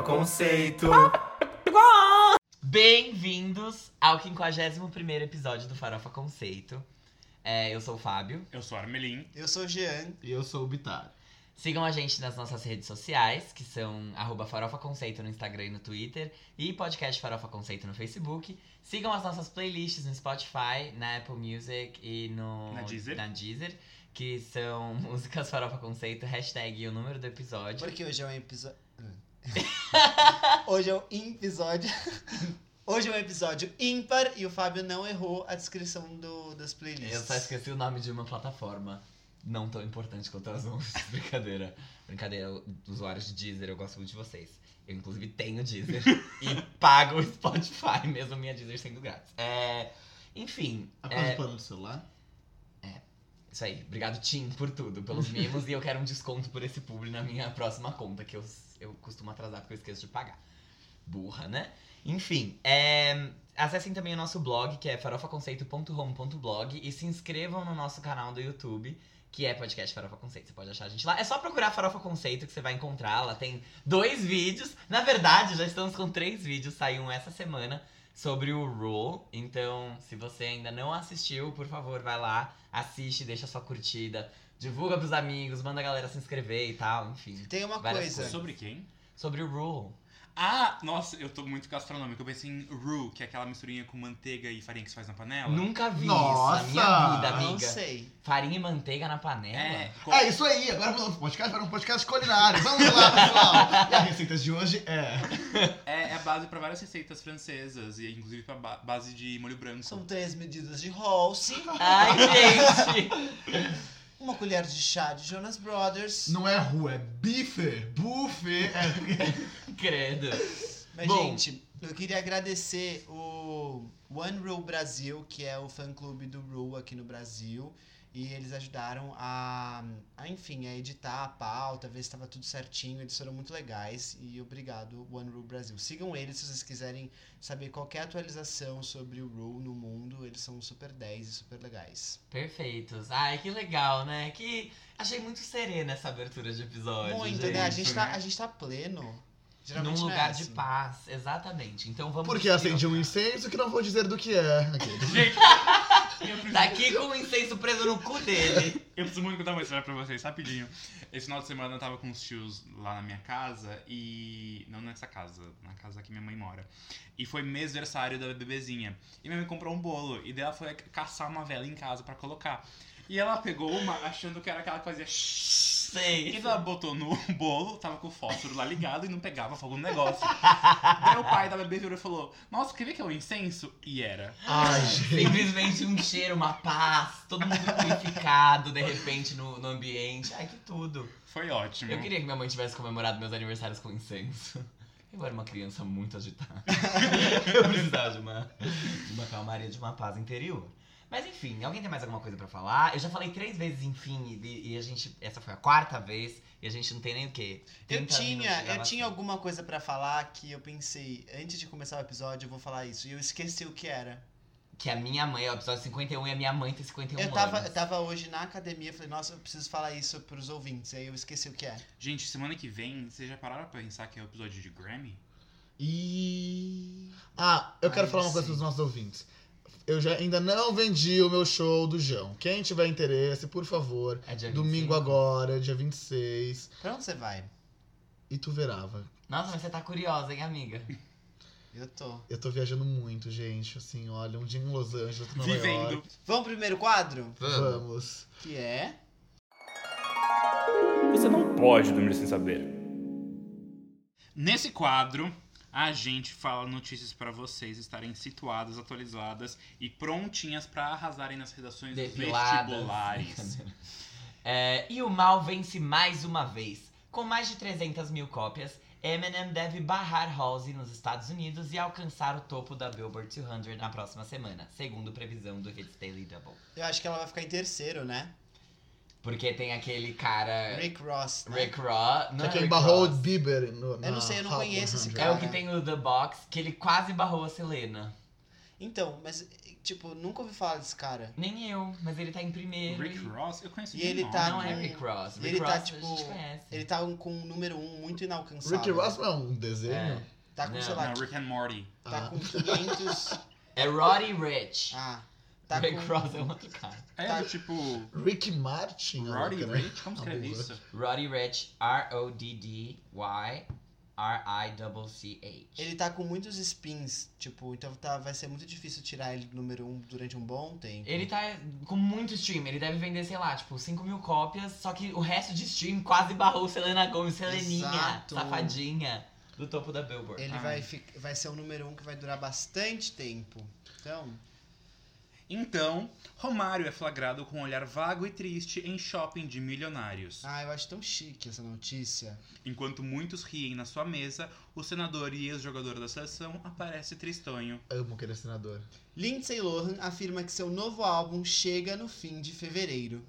Farofa Conceito. Bem-vindos ao 51 episódio do Farofa Conceito. É, eu sou o Fábio. Eu sou a Armelin. Eu sou o Jean. E eu sou o Bitar. Sigam a gente nas nossas redes sociais, que são arroba Farofa Conceito no Instagram e no Twitter, e podcast Farofa Conceito no Facebook. Sigam as nossas playlists no Spotify, na Apple Music e no, Na Deezer. na Deezer, que são músicas Farofa Conceito, hashtag e o número do episódio. Porque hoje é um episódio. hoje é um episódio. Hoje é um episódio ímpar e o Fábio não errou a descrição do, das playlists. Eu só esqueci o nome de uma plataforma não tão importante quanto as outras. Brincadeira. Brincadeira, usuários de Deezer, eu gosto muito de vocês. Eu, inclusive, tenho Deezer e pago o Spotify, mesmo minha Deezer sendo grátis. É, enfim, Apenas é, o plano do celular? isso aí. Obrigado, Tim, por tudo, pelos mimos. e eu quero um desconto por esse publi na minha próxima conta, que eu, eu costumo atrasar porque eu esqueço de pagar. Burra, né? Enfim, é, acessem também o nosso blog, que é farofaconceito.home.blog e se inscrevam no nosso canal do YouTube, que é podcast Farofa Conceito. Você pode achar a gente lá. É só procurar Farofa Conceito que você vai encontrar. Lá tem dois vídeos. Na verdade, já estamos com três vídeos. Saiu um essa semana sobre o Rule. Então, se você ainda não assistiu, por favor, vai lá, assiste, deixa sua curtida. Divulga pros amigos, manda a galera se inscrever e tal, enfim. Tem uma coisa. coisas. Sobre quem? Sobre o Rule. Ah, nossa, eu tô muito gastronômico. Eu pensei em roux, que é aquela misturinha com manteiga e farinha que se faz na panela. Nunca vi Nossa! isso na minha vida, Não amiga. sei. Farinha e manteiga na panela? É, co- É isso aí, agora vamos pro podcast para um podcast culinário. Vamos lá, pessoal. E a receita de hoje é. é, é a base pra várias receitas francesas, e inclusive pra ba- base de molho branco. São três medidas de Halsey, Ai, gente! uma colher de chá de Jonas Brothers. Não é rua, é bife, buffet. É... Credo. Mas, Bom. gente, eu queria agradecer o One Rule Brasil, que é o fã-clube do Rule aqui no Brasil. E eles ajudaram a, a, enfim, a editar a pauta, ver se estava tudo certinho. Eles foram muito legais. E obrigado, One Rule Brasil. Sigam eles se vocês quiserem saber qualquer atualização sobre o Rule no mundo. Eles são super 10 e super legais. Perfeitos. Ai, que legal, né? Que achei muito serena essa abertura de episódio. muito, gente. né? A gente, tá, a gente tá pleno. Num Geralmente não é lugar de assim. paz, exatamente. Então vamos. Porque acendi um incenso que não vou dizer do que é. Gente, preciso, Daqui com o incenso preso no cu dele. eu preciso muito contar uma história pra vocês, rapidinho. Esse final de semana eu tava com os tios lá na minha casa e. Não nessa casa, na casa que minha mãe mora. E foi mêsversário da bebezinha. E minha mãe comprou um bolo. E daí ela foi caçar uma vela em casa pra colocar. E ela pegou uma achando que era aquela que fazia. E Sei. ela botou no bolo, tava com o fósforo lá ligado e não pegava fogo no negócio. Daí o pai da bebê virou e falou: Nossa, quer ver que é o incenso? E era. Ai, gente. Simplesmente um cheiro, uma paz, todo mundo purificado de repente no, no ambiente. Ai, que tudo. Foi ótimo. Eu queria que minha mãe tivesse comemorado meus aniversários com incenso. Eu era uma criança muito agitada. Eu precisava de uma, de uma calmaria, de uma paz interior. Mas enfim, alguém tem mais alguma coisa pra falar? Eu já falei três vezes enfim e, e a gente. Essa foi a quarta vez e a gente não tem nem o quê? Eu 30 minutos de tinha, eu tinha alguma coisa pra falar que eu pensei, antes de começar o episódio, eu vou falar isso. E eu esqueci o que era. Que a minha mãe, é o episódio 51 e a minha mãe tem 51 eu, tava, anos. eu tava hoje na academia, falei, nossa, eu preciso falar isso pros ouvintes. Aí eu esqueci o que é. Gente, semana que vem, vocês já pararam pra pensar que é o episódio de Grammy? E. Ah, eu quero Ai, falar uma coisa pros nossos ouvintes. Eu já ainda não vendi o meu show do João. Quem tiver interesse, por favor, É dia domingo 25. agora, dia 26, Pra onde você vai? Ituverava. Nossa, mas você tá curiosa, hein, amiga? Eu tô. Eu tô viajando muito, gente. Assim, olha, um dia em Los Angeles, outro em Nova Vivendo. York. Vamos pro primeiro quadro? Vamos. Que é. Você não pode dormir sem saber. Nesse quadro, a gente fala notícias pra vocês estarem situadas, atualizadas e prontinhas pra arrasarem nas redações dos Depiladas. vestibulares. É, e o mal vence mais uma vez. Com mais de 300 mil cópias, Eminem deve barrar Halsey nos Estados Unidos e alcançar o topo da Billboard 200 na próxima semana, segundo previsão do Hits Daily Double. Eu acho que ela vai ficar em terceiro, né? Porque tem aquele cara. Rick Ross. Né? Rick Ross. Não Que é é quem Rick barrou o Ross. Bieber no, Eu não sei, eu não Hot conheço esse 100. É cara. o que tem o The Box, que ele quase barrou a Selena. Então, mas, tipo, nunca ouvi falar desse cara. Nem eu, mas ele tá em primeiro. Rick Ross? Eu conheço E ele nome. tá Não é Rick Ross. ele Rick tá, Ross a tipo. Ele tá com um número um muito inalcançável. Ricky Ross não é um desenho? É. Tá com, Não, sei lá, Não, Rick and Morty. tá Ah. com 500... É Roddy Rich. Ah, tá Rick com... Ross é um outro cara. É Tá. do tipo. Rick Martin? Roddy né? Rich? Como escreve burra. isso? Roddy Rich, R-O-D-D-Y R-I-C-C-H. Ele tá com muitos spins, tipo, então tá, vai ser muito difícil tirar ele do número um durante um bom tempo. Ele tá com muito stream, ele deve vender, sei lá, tipo, 5 mil cópias, só que o resto de stream quase barrou Selena Gomez, Seleninha, Exato. safadinha, do topo da Billboard. Ele vai, vai ser o número um que vai durar bastante tempo. Então, Então, Romário é flagrado com um olhar vago e triste em shopping de milionários. ah, eu acho tão chique essa notícia. Enquanto muitos riem na sua mesa, o senador e ex-jogador da seleção aparece tristonho. Amo aquele senador. Lindsay Lohan afirma que seu novo álbum chega no fim de fevereiro.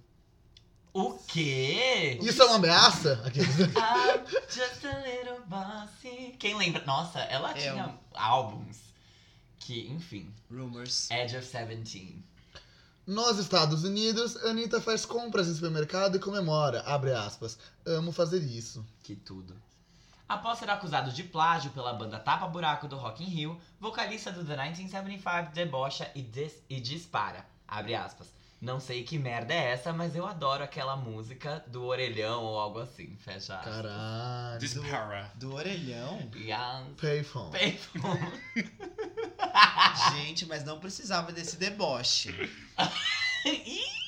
O quê? Isso é uma ameaça? I'm just a little bossy. Quem lembra? Nossa, ela É tinha álbuns que, enfim, Rumors. Edge of Seventeen. Nos Estados Unidos, Anitta faz compras em supermercado e comemora, abre aspas, amo fazer isso. Que tudo. Após ser acusado de plágio pela banda Tapa Buraco do Rock in Rio, vocalista do The 1975 debocha e, dis- e dispara. Abre aspas. Não sei que merda é essa, mas eu adoro aquela música do orelhão ou algo assim. Fecha aspas. Caralho. Dispara. Do orelhão? Yes. Payphone. Payphone. Gente, mas não precisava desse deboche.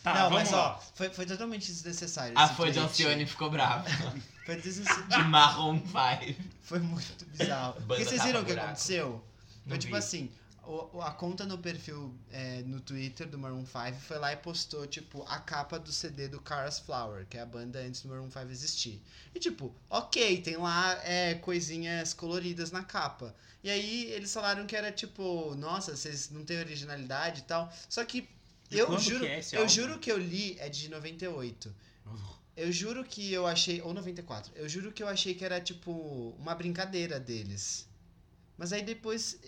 Tá, não, vamos mas lá. ó, foi, foi totalmente desnecessário. A esse fã de. Alcione ficou brava. Foi desnecessário. De Marrom 5. Foi muito bizarro. Banda Porque vocês viram o que buraco. aconteceu? Não Foi tipo vi. assim, o- a conta no perfil é, no Twitter do Maroon 5 foi lá e postou, tipo, a capa do CD do Cars Flower, que é a banda antes do Maroon 5 existir. E tipo, ok, tem lá é, coisinhas coloridas na capa. E aí eles falaram que era tipo, nossa, vocês não têm originalidade e tal. Só que De eu juro, que é esse eu álbum? juro que eu li é de 98. Eu juro que eu achei. Ou 94. Eu juro que eu achei que era tipo uma brincadeira deles. Mas aí depois.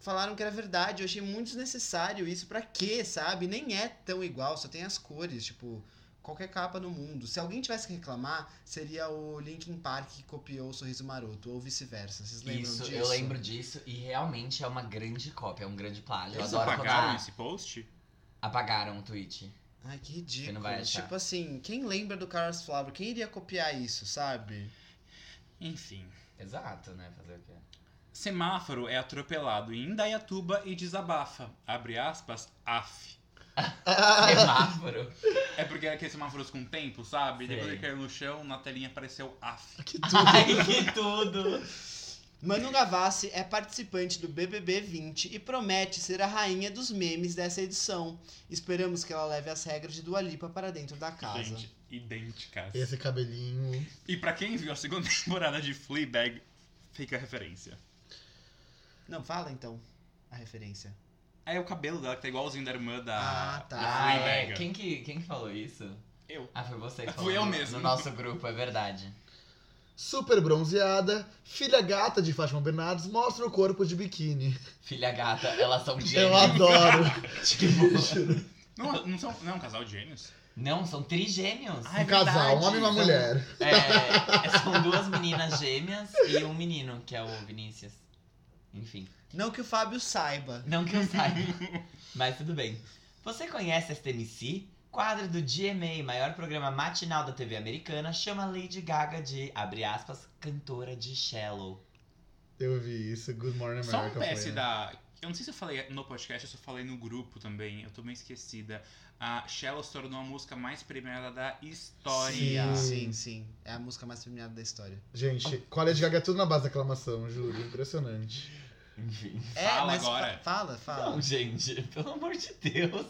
Falaram que era verdade. Eu achei muito desnecessário isso. Pra quê, sabe? Nem é tão igual, só tem as cores. Tipo, qualquer capa no mundo. Se alguém tivesse que reclamar, seria o Linkin Park que copiou o Sorriso Maroto, ou vice-versa. Vocês lembram Isso, disso? eu lembro disso e realmente é uma grande cópia, é um grande plágio. Eu Eles adoro apagaram quando esse post? apagaram o tweet. Ai, que ridículo. não vai achar. Tipo assim, quem lembra do Cars Flower? Quem iria copiar isso, sabe? Enfim. Exato, né? Fazer o quê? Semáforo é atropelado em Indaiatuba e desabafa. Abre aspas, af. Semáforo. É porque é aqueles semáforos com tempo, sabe? Sei. Depois ele caiu no chão, na telinha apareceu af. Que tudo. Ai, que tudo! Manu Gavassi é participante do BBB 20 e promete ser a rainha dos memes dessa edição. Esperamos que ela leve as regras de Dua Lipa para dentro da casa. Gente, idênticas. Esse cabelinho. E pra quem viu a segunda temporada de Fleabag, fica a referência. Não, fala então a referência. É o cabelo dela que tá igualzinho da irmã da, Ah, tá. da Ah, é. Quem que, quem que falou isso? Eu. Ah, foi você que Fui falou. eu no- mesmo. No nosso grupo, é verdade. Super bronzeada, filha gata de Fátima Bernardes mostra o corpo de biquíni. Filha gata, elas são Eu gêmeas. adoro. Tipo, Não, não, são, não é um casal de gêmeos? não, são trigêmeos. Ah, é um casal, verdade. um homem e uma São- mulher. É, são duas meninas gêmeas e um menino, que é o Vinícius. Enfim. Não que o Fábio saiba. Não que eu saiba. mas tudo bem. Você conhece STMC? Quadro do GMA, maior programa matinal da TV americana, chama Lady Gaga de, abre aspas, cantora de Shallow. Eu vi isso, Good Morning Só um America. PS foi, né? da. Eu não sei se eu falei no podcast ou se eu falei no grupo também, eu tô meio esquecida. A Shallow se tornou a música mais premiada da história. Sim. Sim, sim. É a música mais premiada da história. Gente, a Lady Gaga é tudo na base da aclamação, juro. Impressionante. Enfim. É, Fala mas agora. fa- fala, fala. Não, gente, pelo amor de Deus.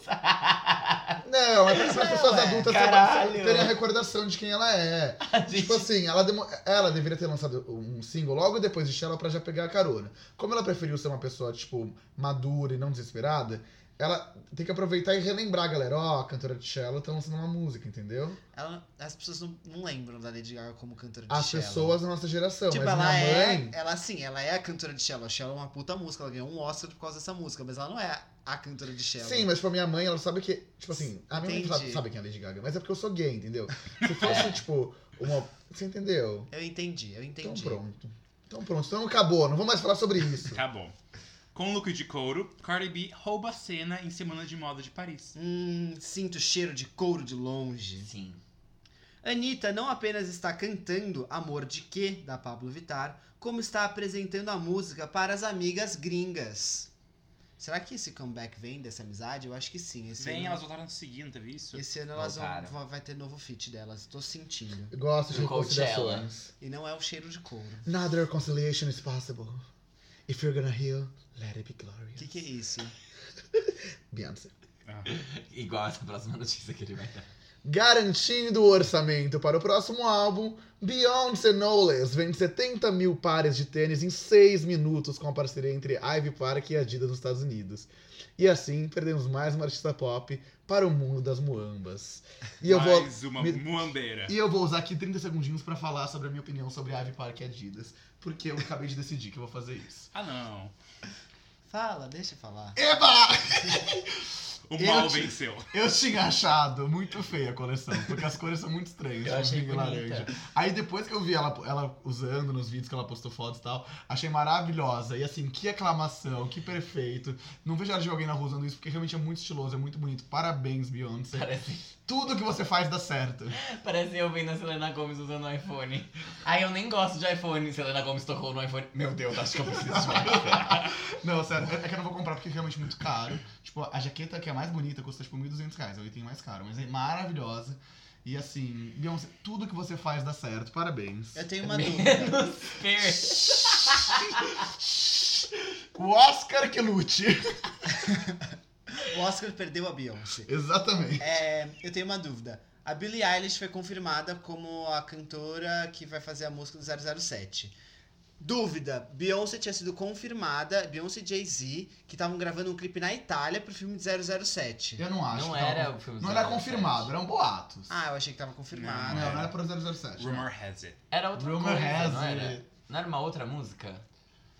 Não, é para as pessoas Ué, adultas caralho. terem a recordação de quem ela é. Gente- Tipo assim, ela, demo- ela deveria ter lançado um single logo depois de Shallow pra já pegar a carona. Como ela preferiu ser uma pessoa, tipo, madura e não desesperada, ela tem que aproveitar e relembrar, galera. Ó, a cantora de cello tá lançando uma música, entendeu? Ela- as pessoas não, não lembram da Lady Gaga como cantora de As cello. pessoas da nossa geração. Tipo, mas ela minha é. mãe. Ela sim, ela é a cantora de cello. A cello é uma puta música. Ela ganhou um Oscar por causa dessa música, mas ela não é a cantora de cello. Sim, mas tipo, a minha mãe, ela sabe que. Tipo assim, a minha mãe Entendi. sabe, sabe quem é a Lady Gaga, mas é porque eu sou gay, entendeu? Se fosse, tipo, uma. Você entendeu? Eu entendi, eu entendi. Então pronto. Então pronto, então acabou, não vou mais falar sobre isso. Acabou. Com look de couro, Cardi B rouba a cena em Semana de Moda de Paris. Hum, sinto cheiro de couro de longe. Sim. Anitta não apenas está cantando Amor de Quê, da Pablo Vittar, como está apresentando a música para as amigas gringas. Será que esse comeback vem dessa amizade? Eu acho que sim. Esse Vem, ano, elas voltaram a se seguir, não teve isso? esse ano elas vão, vai ter novo feat delas. Tô sentindo. Eu gosto de No Coachella. reconsiderações. E não é o cheiro de couro. Not reconciliation is possible. If you're gonna heal, let it be O glorious. que, que é isso? Beyoncé. Ah. Igual essa próxima notícia que ele vai dar. Garantindo o orçamento para o próximo álbum, Beyoncé Knowles vende 70 mil pares de tênis em 6 minutos com a parceria entre Ivy Park e Adidas nos Estados Unidos. E assim, perdemos mais uma artista pop para o mundo das muambas. E eu vou, Mais uma me- muambeira. e eu vou usar aqui 30 segundinhos para falar sobre a minha opinião sobre Ivy Park e Adidas, porque eu acabei de decidir que eu vou fazer isso. Ah, não. Fala, deixa eu falar. Eba! O Eu mal te- venceu. Eu tinha achado muito feia a coleção, porque as cores são muito estranhas. Eu achei e bonita. laranja. Aí depois que eu vi ela, ela usando nos vídeos que ela postou fotos e tal, achei maravilhosa. E assim, que aclamação, que perfeito. Não vejo a hora de alguém na rua usando isso, porque realmente é muito estiloso, é muito bonito. Parabéns, Beyoncé. Parece, Tudo que você faz dá certo. parece eu vendo a Selena Gomes usando o iPhone. Ai, eu nem gosto de iPhone. Selena Gomes tocou no iPhone. Meu Deus, acho que eu preciso de um iPhone. Não, sério, é é que eu não vou comprar porque é realmente muito caro. Tipo, a jaqueta que é mais bonita custa tipo 1.200 reais, é o item mais caro, mas é maravilhosa. E assim, Beyoncé, tudo que você faz dá certo. Parabéns. Eu tenho uma dúvida. O Oscar que lute. O Oscar perdeu a Beyoncé. Exatamente. É, eu tenho uma dúvida. A Billie Eilish foi confirmada como a cantora que vai fazer a música do 007. Dúvida, Beyoncé tinha sido confirmada, Beyoncé e Jay-Z, que estavam gravando um clipe na Itália pro filme de 007. Eu não acho. Não que tava era conf- o filme Não era 007. confirmado, eram boatos. Ah, eu achei que tava confirmado. não, não era pro 007. Rumor has it. Era outra Rumor coisa, has não era? it. Não era uma outra música?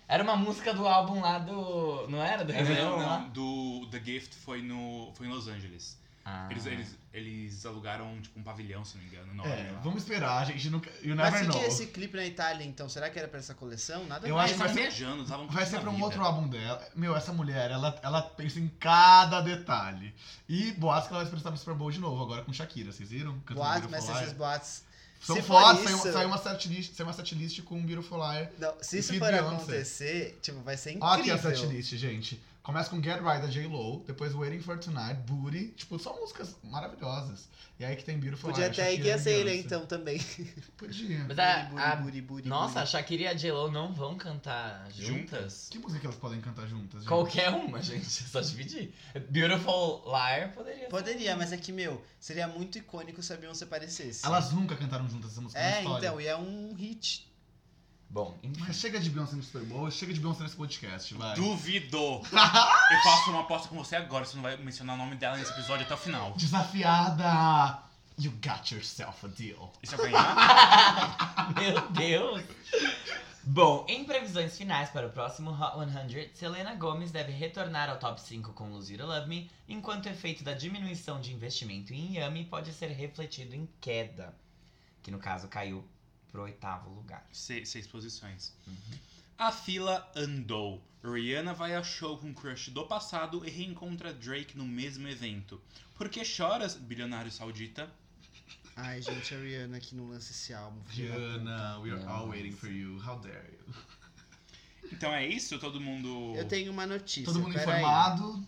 Era uma música do álbum lá do... Não era? Do Rei Leão Não, não, do The Gift foi, no, foi em Los Angeles. Ah. Eles, eles, eles alugaram tipo um pavilhão, se não me engano, enorme É, lá. vamos esperar, a gente nunca. You Mas never se que know. esse clipe na Itália, então, será que era pra essa coleção? Nada Eu a acho que vai estavam ser- viajando, estavam Vai ser pra um vida. outro álbum dela. Meu, essa mulher, ela, ela pensa em cada detalhe. E boatos que ela vai se apresentar no Super Bowl de novo, agora com Shakira, vocês viram? Cantando Boatos, mas Liar. esses boatos. São se saiu, isso- saiu uma setlist, saiu uma setlist com Beautiful Liar. Não, se isso for Beyoncé. acontecer, tipo, vai ser incrível. Olha aqui a setlist, gente. Começa com Get Right da J-Lo, depois Waiting for Tonight, Booty, tipo, são músicas maravilhosas. E aí que tem Beautiful Podia Liar, até ir a e ser ele, Beyoncé. então, também. Podia. Mas a, a- buri, buri, Nossa, a. Shakira e a J-Lo não vão cantar juntas? Que música elas podem cantar juntas, gente? Qualquer uma, gente. É só dividir. Beautiful Liar poderia ser. Poderia, mas é que, meu, seria muito icônico se a Beyoncé aparecesse. Elas nunca cantaram juntas essa música É, então, e é um hit. Bom, enfim. Mas chega de Beyoncé no Super Bowl, chega de Beyoncé nesse podcast, vai. Duvido! Eu faço uma aposta com você agora, você não vai mencionar o nome dela nesse episódio até o final. Desafiada! You got yourself a deal. Se eu ganhar? Meu Deus! Bom, em previsões finais para o próximo Hot 100, Selena Gomez deve retornar ao top 5 com Lose You Love Me, enquanto o efeito da diminuição de investimento em Yami pode ser refletido em queda, que no caso caiu pro oitavo lugar. Se- seis posições. A fila andou. Rihanna vai ao show com crush do passado e reencontra Drake no mesmo evento. Por que choras, bilionário saudita? Ai, gente, a Rihanna aqui no lance esse álbum. Rihanna, we are all waiting for you. How dare you? Então é isso? Todo mundo. Eu tenho uma notícia. Todo mundo pera aí. informado.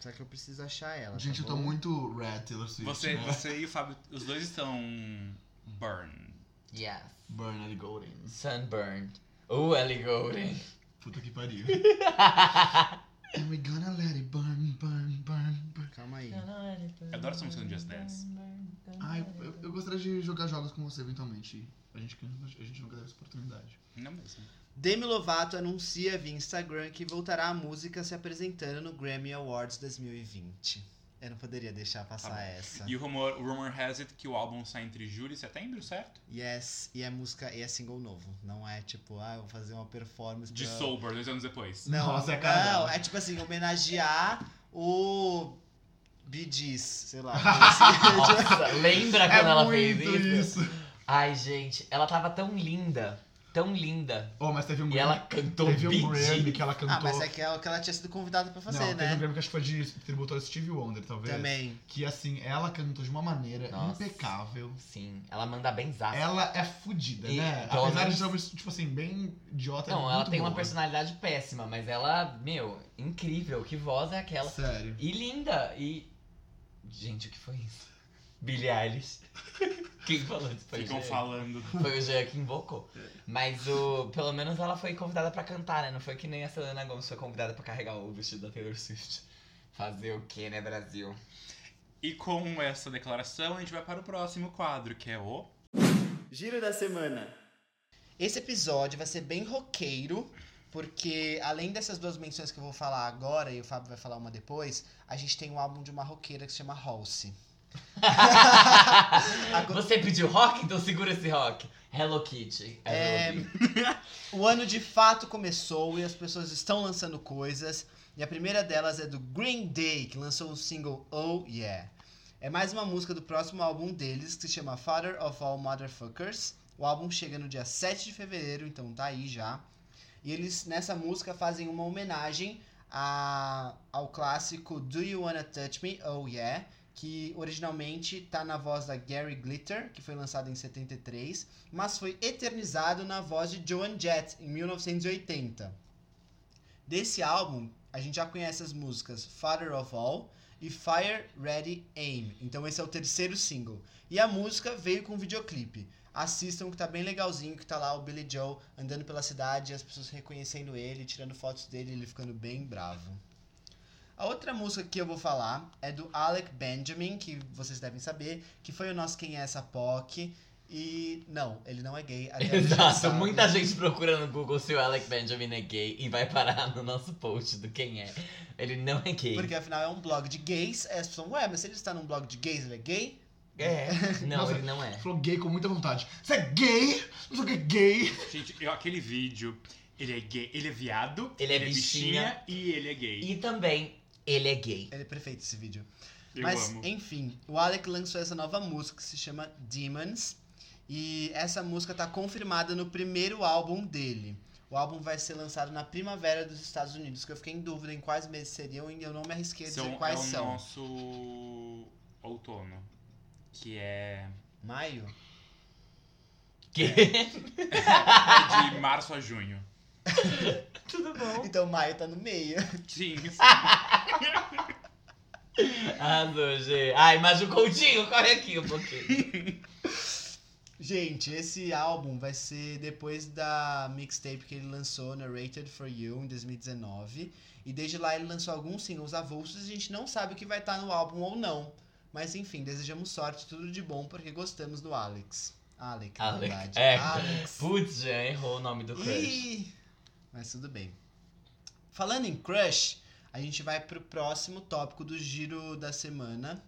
Só que eu preciso achar ela. Gente, tá eu tô muito red Taylor Swift. Você, né? você e o Fábio, os dois estão. Burn. Yes. Burn Ellie Golden. Sunburn. Uh, Ellie Goulding. Puta que pariu. And we gonna let it burn, burn, burn, burn. Calma aí. Eu adoro essa música do Just Dance. I Ah, eu, eu- eu gostaria de jogar jogos com você eventualmente. A gente, a gente nunca teve essa oportunidade. Não mesmo. Demi Lovato anuncia via Instagram que voltará a música se apresentando no Grammy Awards 2020. Eu não poderia deixar passar Tá bom. essa. E o rumor, o rumor has it que o álbum sai entre julho e setembro, certo? Yes, e é música, e é single novo. Não é tipo, ah, eu vou fazer uma performance De pra- Sober, dois anos depois. Não, Nossa, é a cara não, é tipo assim, homenagear o Gees, sei lá. Nossa, lembra É quando ela muito fez isso? isso. Ai, gente, ela tava tão linda. Tão linda. Oh, mas teve um E Grammy, ela cantou teve um Grammy que ela cantou. ah, mas é que ela, que ela tinha sido convidada pra fazer, não, teve um né? Grammy que acho que foi de tributo ao Stevie Wonder, talvez. Também. Que assim, ela cantou de uma maneira Nossa. impecável. Sim, ela manda bem zaço. Ela é fodida, E, né? Apesar de ser, uma tipo assim, bem idiota. Não, é ela tem uma boa. personalidade péssima, mas ela, meu, incrível. Que voz é aquela? Sério. E linda. E. Gente, o que foi isso? Billie Eilish. Quem falou isso? Foi o Ficam Jean. falando. Foi o Jean que invocou. Mas o. Pelo menos ela foi convidada pra cantar, né? Não foi que nem a Selena Gomez foi convidada pra carregar o vestido da Taylor Swift. Fazer o que, né, Brasil? E com essa declaração, a gente vai para o próximo quadro, que é o. Giro da semana. Esse episódio vai ser bem roqueiro, porque além dessas duas menções que eu vou falar agora e o Fábio vai falar uma depois, a gente tem um álbum de uma roqueira que se chama Halsey. Você pediu rock? Então segura esse rock. Hello Kitty. É, o ano de fato começou e as pessoas estão lançando coisas. E a primeira delas é do Green Day, que lançou o single Oh Yeah. É mais uma música do próximo álbum deles, que se chama Father of All Motherfuckers. O álbum chega no dia 7 de fevereiro, então tá aí já. E eles nessa música fazem uma homenagem a, ao clássico Do You Wanna Touch Me? Oh Yeah, que originalmente tá na voz da Gary Glitter, que foi lançado em 73, mas foi eternizado na voz de Joan Jett em 1980. Desse álbum, a gente já conhece as músicas Father of All e Fire Ready Aim. Então esse é o terceiro single. E a música veio com um videoclipe. Assistam que tá bem legalzinho, que tá lá o Billy Joe andando pela cidade, as pessoas reconhecendo ele, tirando fotos dele, ele ficando bem bravo. A outra música que eu vou falar é do Alec Benjamin, que vocês devem saber, que foi o nosso Quem é essa POC. E não, ele não é gay. Exato, muita gente procura no Google se o Alec Benjamin é gay e vai parar no nosso post do quem é. Ele não é gay. Porque afinal é um blog de gays, as pessoas, ué, mas se ele está num blog de gays, ele é gay? É. Não, Nossa. ele não é. Falou gay com muita vontade. Você é gay? Não sei o que é gay. Gente, eu- aquele vídeo, ele é gay, ele é viado, Ele é bichinha. e ele é gay. E também, ele é gay. Ele é perfeito esse vídeo. Eu mas, amo. enfim, o Alec lançou essa nova música que se chama Demons. E essa música tá confirmada no primeiro álbum dele. O álbum vai ser lançado na primavera dos Estados Unidos, que eu fiquei em dúvida em quais meses seriam e eu não me arrisquei a dizer São, quais é o são. nosso outono, que é Maio? Que... é de março a junho. Tudo bom. Então maio tá no meio. Sim, sim. Arrasou, G. Ai, mas o Coutinho, corre aqui um pouquinho. Gente, esse álbum vai ser depois da mixtape que ele lançou, Narrated for You, em 2019. E desde lá ele lançou alguns singles avulsos e a gente não sabe o que vai estar no álbum ou não. Mas enfim, desejamos sorte, tudo de bom, porque gostamos do Alex. Na Alec, verdade. é. Alex. Putz, já errou o nome do crush. Ih, mas tudo bem. Falando em crush, a gente vai pro próximo tópico do giro da semana.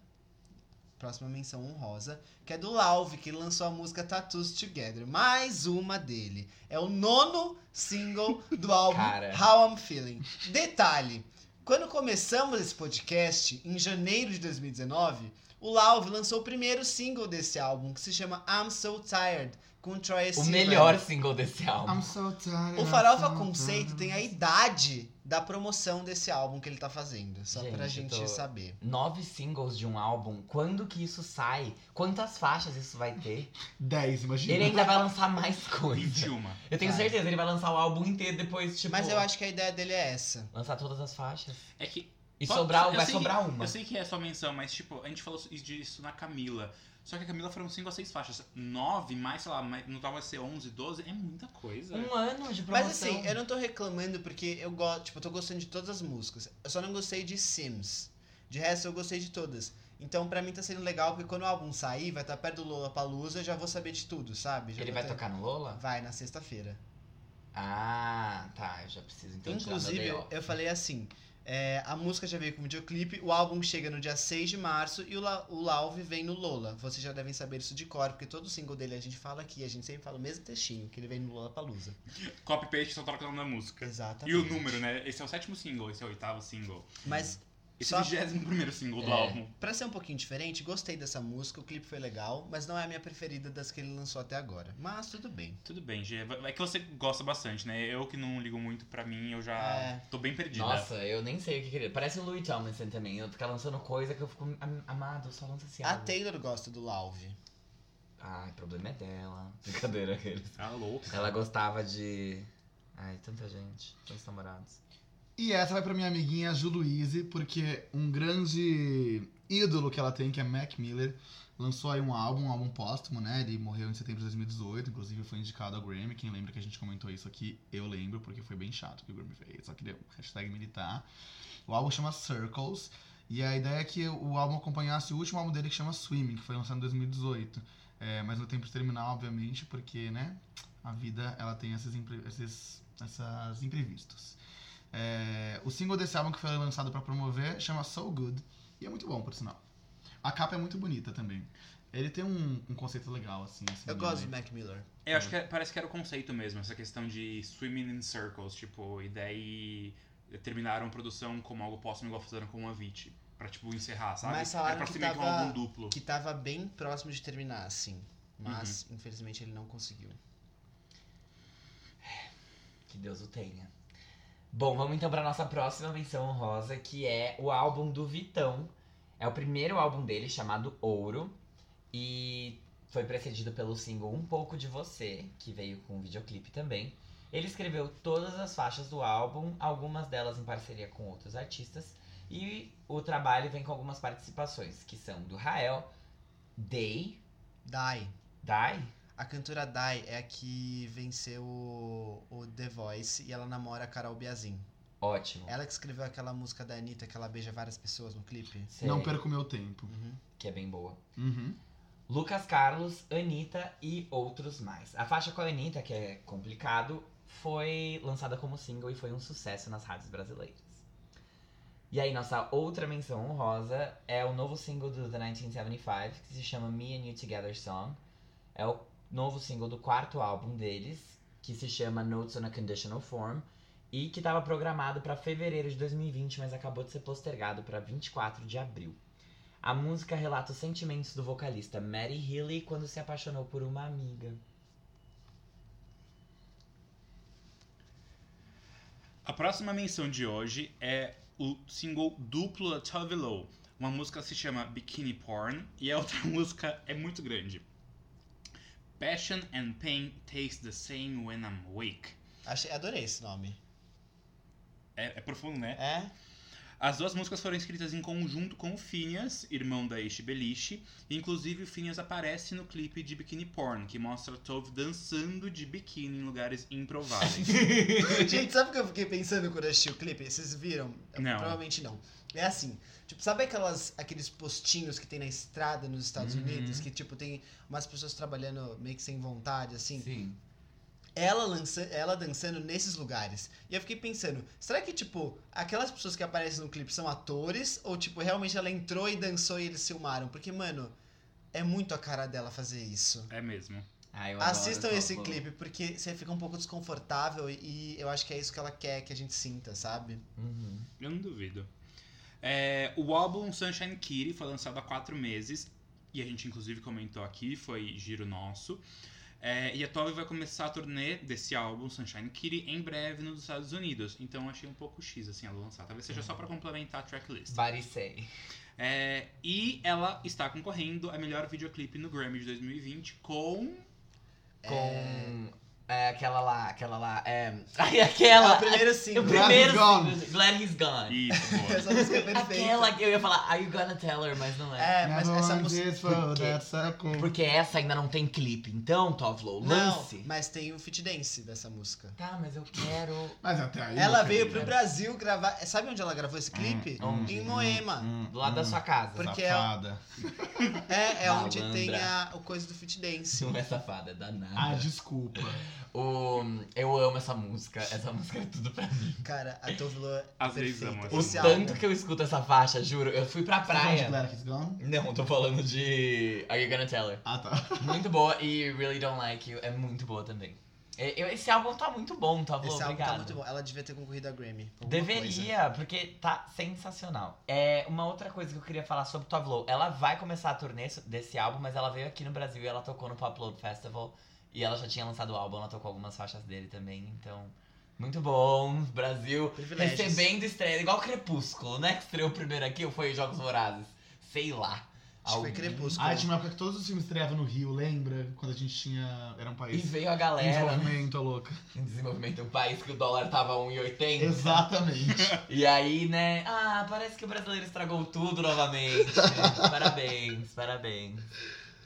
Próxima menção honrosa, que é do Lauve, que lançou a música Tattoos Together. Mais uma dele. É o nono single do álbum Cara. How I'm Feeling. Detalhe: quando começamos esse podcast, em janeiro de 2019, o Lauve lançou o primeiro single desse álbum, que se chama I'm So Tired, com Troye O melhor single desse álbum. I'm so tired. O Farofa so Conceito tem a idade da promoção desse álbum que ele tá fazendo. Só pra Gente, gente eu tô- saber. Nove singles de um álbum. Quando que isso sai? Quantas faixas isso vai ter? 10, imagina. Ele ainda vai lançar mais coisa. 21. Eu tenho Vai. certeza, ele vai lançar o álbum inteiro depois, tipo. Mas eu acho que a ideia dele é essa. Lançar todas as faixas. É que. E sobrar, vai sobrar que- uma. Eu sei que é só menção, mas tipo, a gente falou disso na Camila. Só que a Camila foram 5 ou 6 faixas. 9 mais, sei lá, mais, no tal vai ser 11, 12. É muita coisa. Um ano de promoção. Mas assim, eu não tô reclamando porque eu gosto, tipo, eu tô gostando de todas as músicas. Eu só não gostei de Sims. De resto, eu gostei de todas. Então, pra mim tá sendo legal, porque quando o álbum sair, vai estar perto do Lollapalooza, eu já vou saber de tudo, sabe? Já Ele vai ter- tocar no Lola? Vai, na sexta-feira. Ah, tá. Eu já preciso então tirar Inclusive, eu falei assim, é, a música já veio com videoclipe, o álbum chega no dia 6 de março e o, La, o Lauve vem no Lola. Vocês já devem saber isso de cor, porque todo single dele a gente fala aqui, a gente sempre fala o mesmo textinho, que ele vem no Lollapalooza. Copy-paste só troca o nome da música. Exatamente. E o número, né? Esse é o sétimo single, esse é o oitavo single. Mas, Esse Só- primeiro single do É. álbum. pra ser um pouquinho diferente, gostei dessa música, o clipe foi legal, mas não é a minha preferida das que ele lançou até agora. Mas tudo bem. Tudo bem, Gê. É que você gosta bastante, né? Eu que não ligo muito pra mim, eu já É. tô bem perdida. Nossa, eu nem sei o que querer. Parece o Louis Tomlinson também. Eu ficar lançando coisa que eu fico am- amado, só lança esse A álbum. Taylor gosta do Lauve. Ai, o problema é dela. Brincadeira aqueles. Ah, louco. Ela gostava de. Ai, tanta gente. Tantos namorados. E essa vai pra minha amiguinha Ju Louise, porque um grande ídolo que ela tem, que é Mac Miller, lançou aí um álbum, um álbum póstumo, né? Ele morreu em setembro de 2018, inclusive foi indicado ao Grammy. Quem lembra que a gente comentou isso aqui, eu lembro, porque foi bem chato que o Grammy fez. Só queria hashtag militar. O álbum chama Circles, e a ideia é que o álbum acompanhasse o último álbum dele que chama Swimming, que foi lançado em 2018. É, mas no tempo de terminar, obviamente, porque, né, a vida ela tem esses, impre- esses, essas imprevistos. É, o single desse álbum que foi lançado pra promover chama So Good, e é muito bom, por sinal. A capa é muito bonita também. Ele tem um, um conceito legal, assim. esse Eu gosto aí. do Mac Miller. Eu acho que é- parece que era o conceito mesmo, essa questão de swimming in circles, tipo, e daí terminaram a produção como algo póstumo igual fizeram com o Avicii. Pra, tipo, encerrar, sabe? Mas falaram Era pra que tava- álbum duplo. Que tava bem próximo de terminar, assim. Mas, infelizmente, ele não conseguiu. Que Deus o tenha. Bom, vamos então pra nossa próxima menção honrosa, que é o álbum do Vitão. É o primeiro álbum dele, chamado Ouro. E foi precedido pelo single Um Pouco de Você, que veio com um videoclipe também. Ele escreveu todas as faixas do álbum, algumas delas em parceria com outros artistas. E o trabalho vem com algumas participações, que são do Rael, Day, Dai. Dai, A cantora Dai é a que venceu o, o The Voice e ela namora a Carol Biazin. ótimo. Ela que escreveu aquela música da Anitta que ela beija várias pessoas no clipe. Sei, Não perco meu tempo. Uhum. que é bem boa. Uhum. Lucas Carlos, Anitta e outros mais. A faixa com a Anitta, que é complicado, foi lançada como single e foi um sucesso nas rádios brasileiras. E aí, nossa outra menção honrosa é o novo single do The 1975, que se chama Me and You Together Song. É o novo single do quarto álbum deles, que se chama Notes on a Conditional Form, e que estava programado para fevereiro de 2020, mas acabou de ser postergado para 24 de abril. A música relata os sentimentos do vocalista Matty Healy quando se apaixonou por uma amiga. A próxima menção de hoje é o single duplo da Tove Lo. Uma música se chama Bikini Porn e a outra música é muito grande. Passion and pain taste the same when I'm awake. Achei, adorei esse nome. É, é profundo, né? É? As duas músicas foram escritas em conjunto com o Phineas, irmão da Ishi Beliche. E, inclusive, o Phineas aparece no clipe de Bikini Porn, que mostra Tove dançando de biquíni em lugares improváveis. Gente, sabe o que eu fiquei pensando quando eu assisti o clipe? Vocês viram? Não. Provavelmente não. É assim, tipo, sabe aquelas, aqueles postinhos que tem na estrada nos Estados Uhum. Unidos? Que, tipo, tem umas pessoas trabalhando meio que sem vontade, assim? Sim. Ela, lança, ela dançando nesses lugares. E eu fiquei pensando, será que, tipo, aquelas pessoas que aparecem no clipe são atores? Ou, tipo, realmente ela entrou e dançou e eles filmaram? Porque, mano, é muito a cara dela fazer isso. é mesmo. Ah, Assistam esse clipe, porque você fica um pouco desconfortável e eu acho que é isso que ela quer que a gente sinta, sabe? Uhum. Eu não duvido. É, o álbum Sunshine Kitty foi lançado há quatro meses. E a gente, inclusive, comentou aqui, foi giro nosso. É, e a Tove vai começar a turnê desse álbum, Sunshine Kitty, em breve nos Estados Unidos. Então achei um pouco X assim ela lançar. Talvez seja só pra complementar a tracklist. Say. É, e ela está concorrendo a melhor videoclipe no Grammy de 2020 com. Com É aquela lá, aquela lá. É. Ai, É aquela. o primeiro O single. Glad primeiro. He's Gone. Glad He's Gone. Isso, boa. Essa música é perfeita. Aquela que eu ia falar, Are you gonna tell her? Mas não é. É, mas essa música. música. Porque essa ainda não tem clipe. Então, Tovlo, Não, lance. mas tem o fit dance dessa música. Tá, mas eu quero. Mas até aí. Ela veio pro Brasil gravar. Sabe onde ela gravou esse clipe? Onde? Em Moema. Hum, Do lado da sua casa. Porque é- Safada. É, é onde Malandra. tem a, o coisa do fit dance. Não é safada, é danada. Ah, desculpa. O, eu amo essa música. Essa música é tudo pra mim. Cara, a Tovilo é Às vezes O tanto álbum. que eu escuto essa faixa, juro. Eu fui pra Você tá falando de praia. Glad He's Gone? Não, tô falando de Are You Gonna Tell Her? Ah, tá. Muito boa e Really Don't Like You é muito boa também. É, eu- Esse álbum tá muito bom, tá bom? Esse álbum Obrigado. tá muito bom. Ela devia ter concorrido a Grammy. alguma Deveria, porque tá sensacional. É uma outra coisa que eu queria falar sobre Tovlo. Ela vai começar a turnê desse álbum, mas ela veio aqui no Brasil e ela tocou no Pop Load Festival. E ela já tinha lançado o álbum, ela tocou algumas faixas dele também, então. Muito bom, Brasil recebendo estreia, igual Crepúsculo, né? Que estreou primeiro aqui ou foi Jogos Vorazes? Sei lá. Acho que foi Crepúsculo. Ah, tinha uma época que todos os filmes estreavam no Rio, lembra? Quando a gente tinha. Era um E país. veio a Em galera desenvolvimento, a louca. em desenvolvimento, um país que o dólar tava 1,80. Exatamente. E aí, né? Ah, parece que o brasileiro estragou tudo novamente. parabéns, parabéns.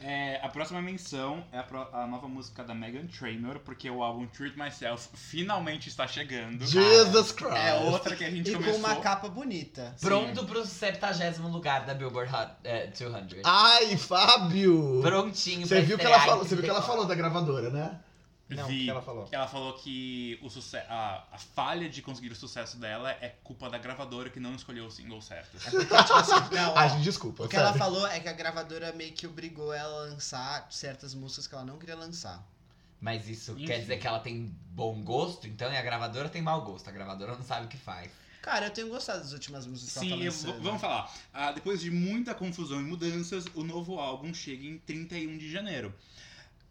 É, a próxima menção é a, pro- a nova música da Megan Trainor, porque o álbum Treat Myself finalmente está chegando. Jesus Christ. É outra que a gente E com começou. uma capa bonita. Pronto pro 70 lugar da Billboard Hot é, 200. Ai, Fábio! Prontinho Você pra viu que ela falou, você viu que ela 34. falou da gravadora, né? Não, o Vi. que ela falou? Ela falou que o suce a, a falha de conseguir o sucesso dela é culpa da gravadora que não escolheu o single certo. É porque, tipo assim, não, ó, desculpa. o que sério. ela falou é que a gravadora meio que obrigou ela a lançar certas músicas que ela não queria lançar. Mas isso Enfim. quer dizer que ela tem bom gosto, então, e a gravadora tem mau gosto. A gravadora não sabe o que faz. Cara, eu tenho gostado das últimas músicas que Sim, ela eu- tá lançando. vamos falar. Ah, depois de muita confusão e mudanças, o novo álbum chega em 31 de janeiro.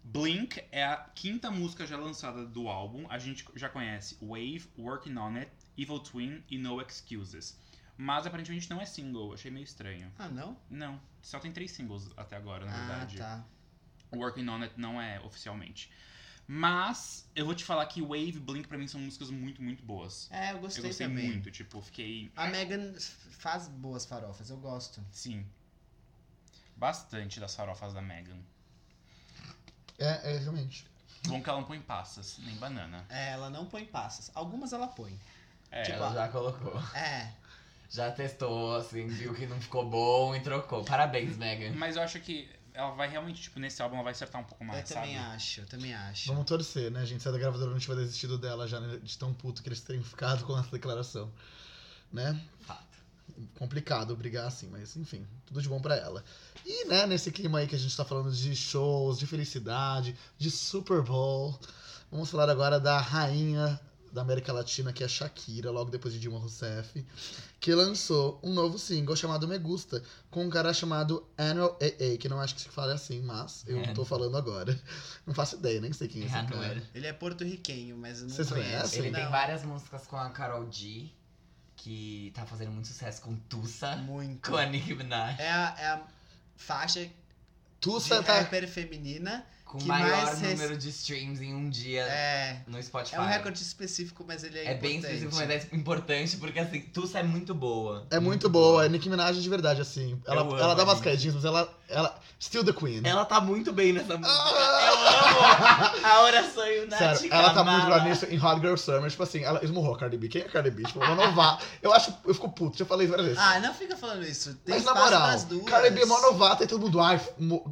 Blink é a quinta música já lançada do álbum. A gente já conhece Wave, Working On It, Evil Twin e No Excuses. Mas aparentemente não é single, achei meio estranho. Ah, não? Não, só tem três singles até agora, na Ah, verdade. tá. Working On It não é oficialmente. Mas eu vou te falar que Wave e Blink pra mim são músicas muito, muito boas. É, eu Eu gostei, gostei também. muito, tipo, fiquei. A Megan faz boas farofas, eu gosto. Sim. Bastante das farofas da Megan. É, é, realmente. Bom que ela não põe passas, nem banana. É, ela não põe passas. Algumas ela põe. É, Tipo, ela já colocou. É. Já testou, assim, viu que não ficou bom e trocou. Parabéns, Megan. mas eu acho que ela vai realmente, tipo, nesse álbum ela vai acertar um pouco mais, eu também sabe? acho, eu também acho. Vamos torcer, né, gente? Se a da gravadora não tiver desistido dela já, né, de tão puto que eles têm ficado com essa declaração. Né? Fato. Complicado brigar assim, mas enfim, tudo de bom pra ela. E, né, nesse clima aí que a gente tá falando de shows, de felicidade, de Super Bowl, vamos falar agora da rainha da América Latina, que é a Shakira, logo depois de Dilma Rousseff, que lançou um novo single chamado Me Gusta, com um cara chamado Annual AA, que não acho que se fale assim, mas eu É. tô falando agora. Não faço ideia, nem sei quem é esse Anuel. cara. Ele é porto-riquenho, mas eu não Vocês conheço. conhecem? Ele não. tem várias músicas com a Carol G, que tá fazendo muito sucesso com Tussa, Muito. com a Nicki Minaj. É a, é a faixa Tu de tá. rapper feminina. Com que maior mais rec- número de streams em um dia É, no Spotify. é um recorde específico, mas ele é, É bem importante. específico, mas é importante porque assim, Tussa é muito boa. É muito boa, é Nicki Minaj de verdade, assim. Ela, Eu ela dá umas caidinhas, mas ela, ela. Still the Queen. Ela tá muito bem nessa música. Ah! Eu amo! A hora sonho na Sério, ela tá muito lá nisso em Hot Girl Summer. Tipo assim, ela esmurrou a Cardi B. Quem é a Cardi B? Tipo, vou novar. Eu acho, eu fico puto, já falei várias vezes. Ah, não fica falando isso. Tem Mas na espaço moral, pras duas. Cardi B é mó novata e todo mundo, ai,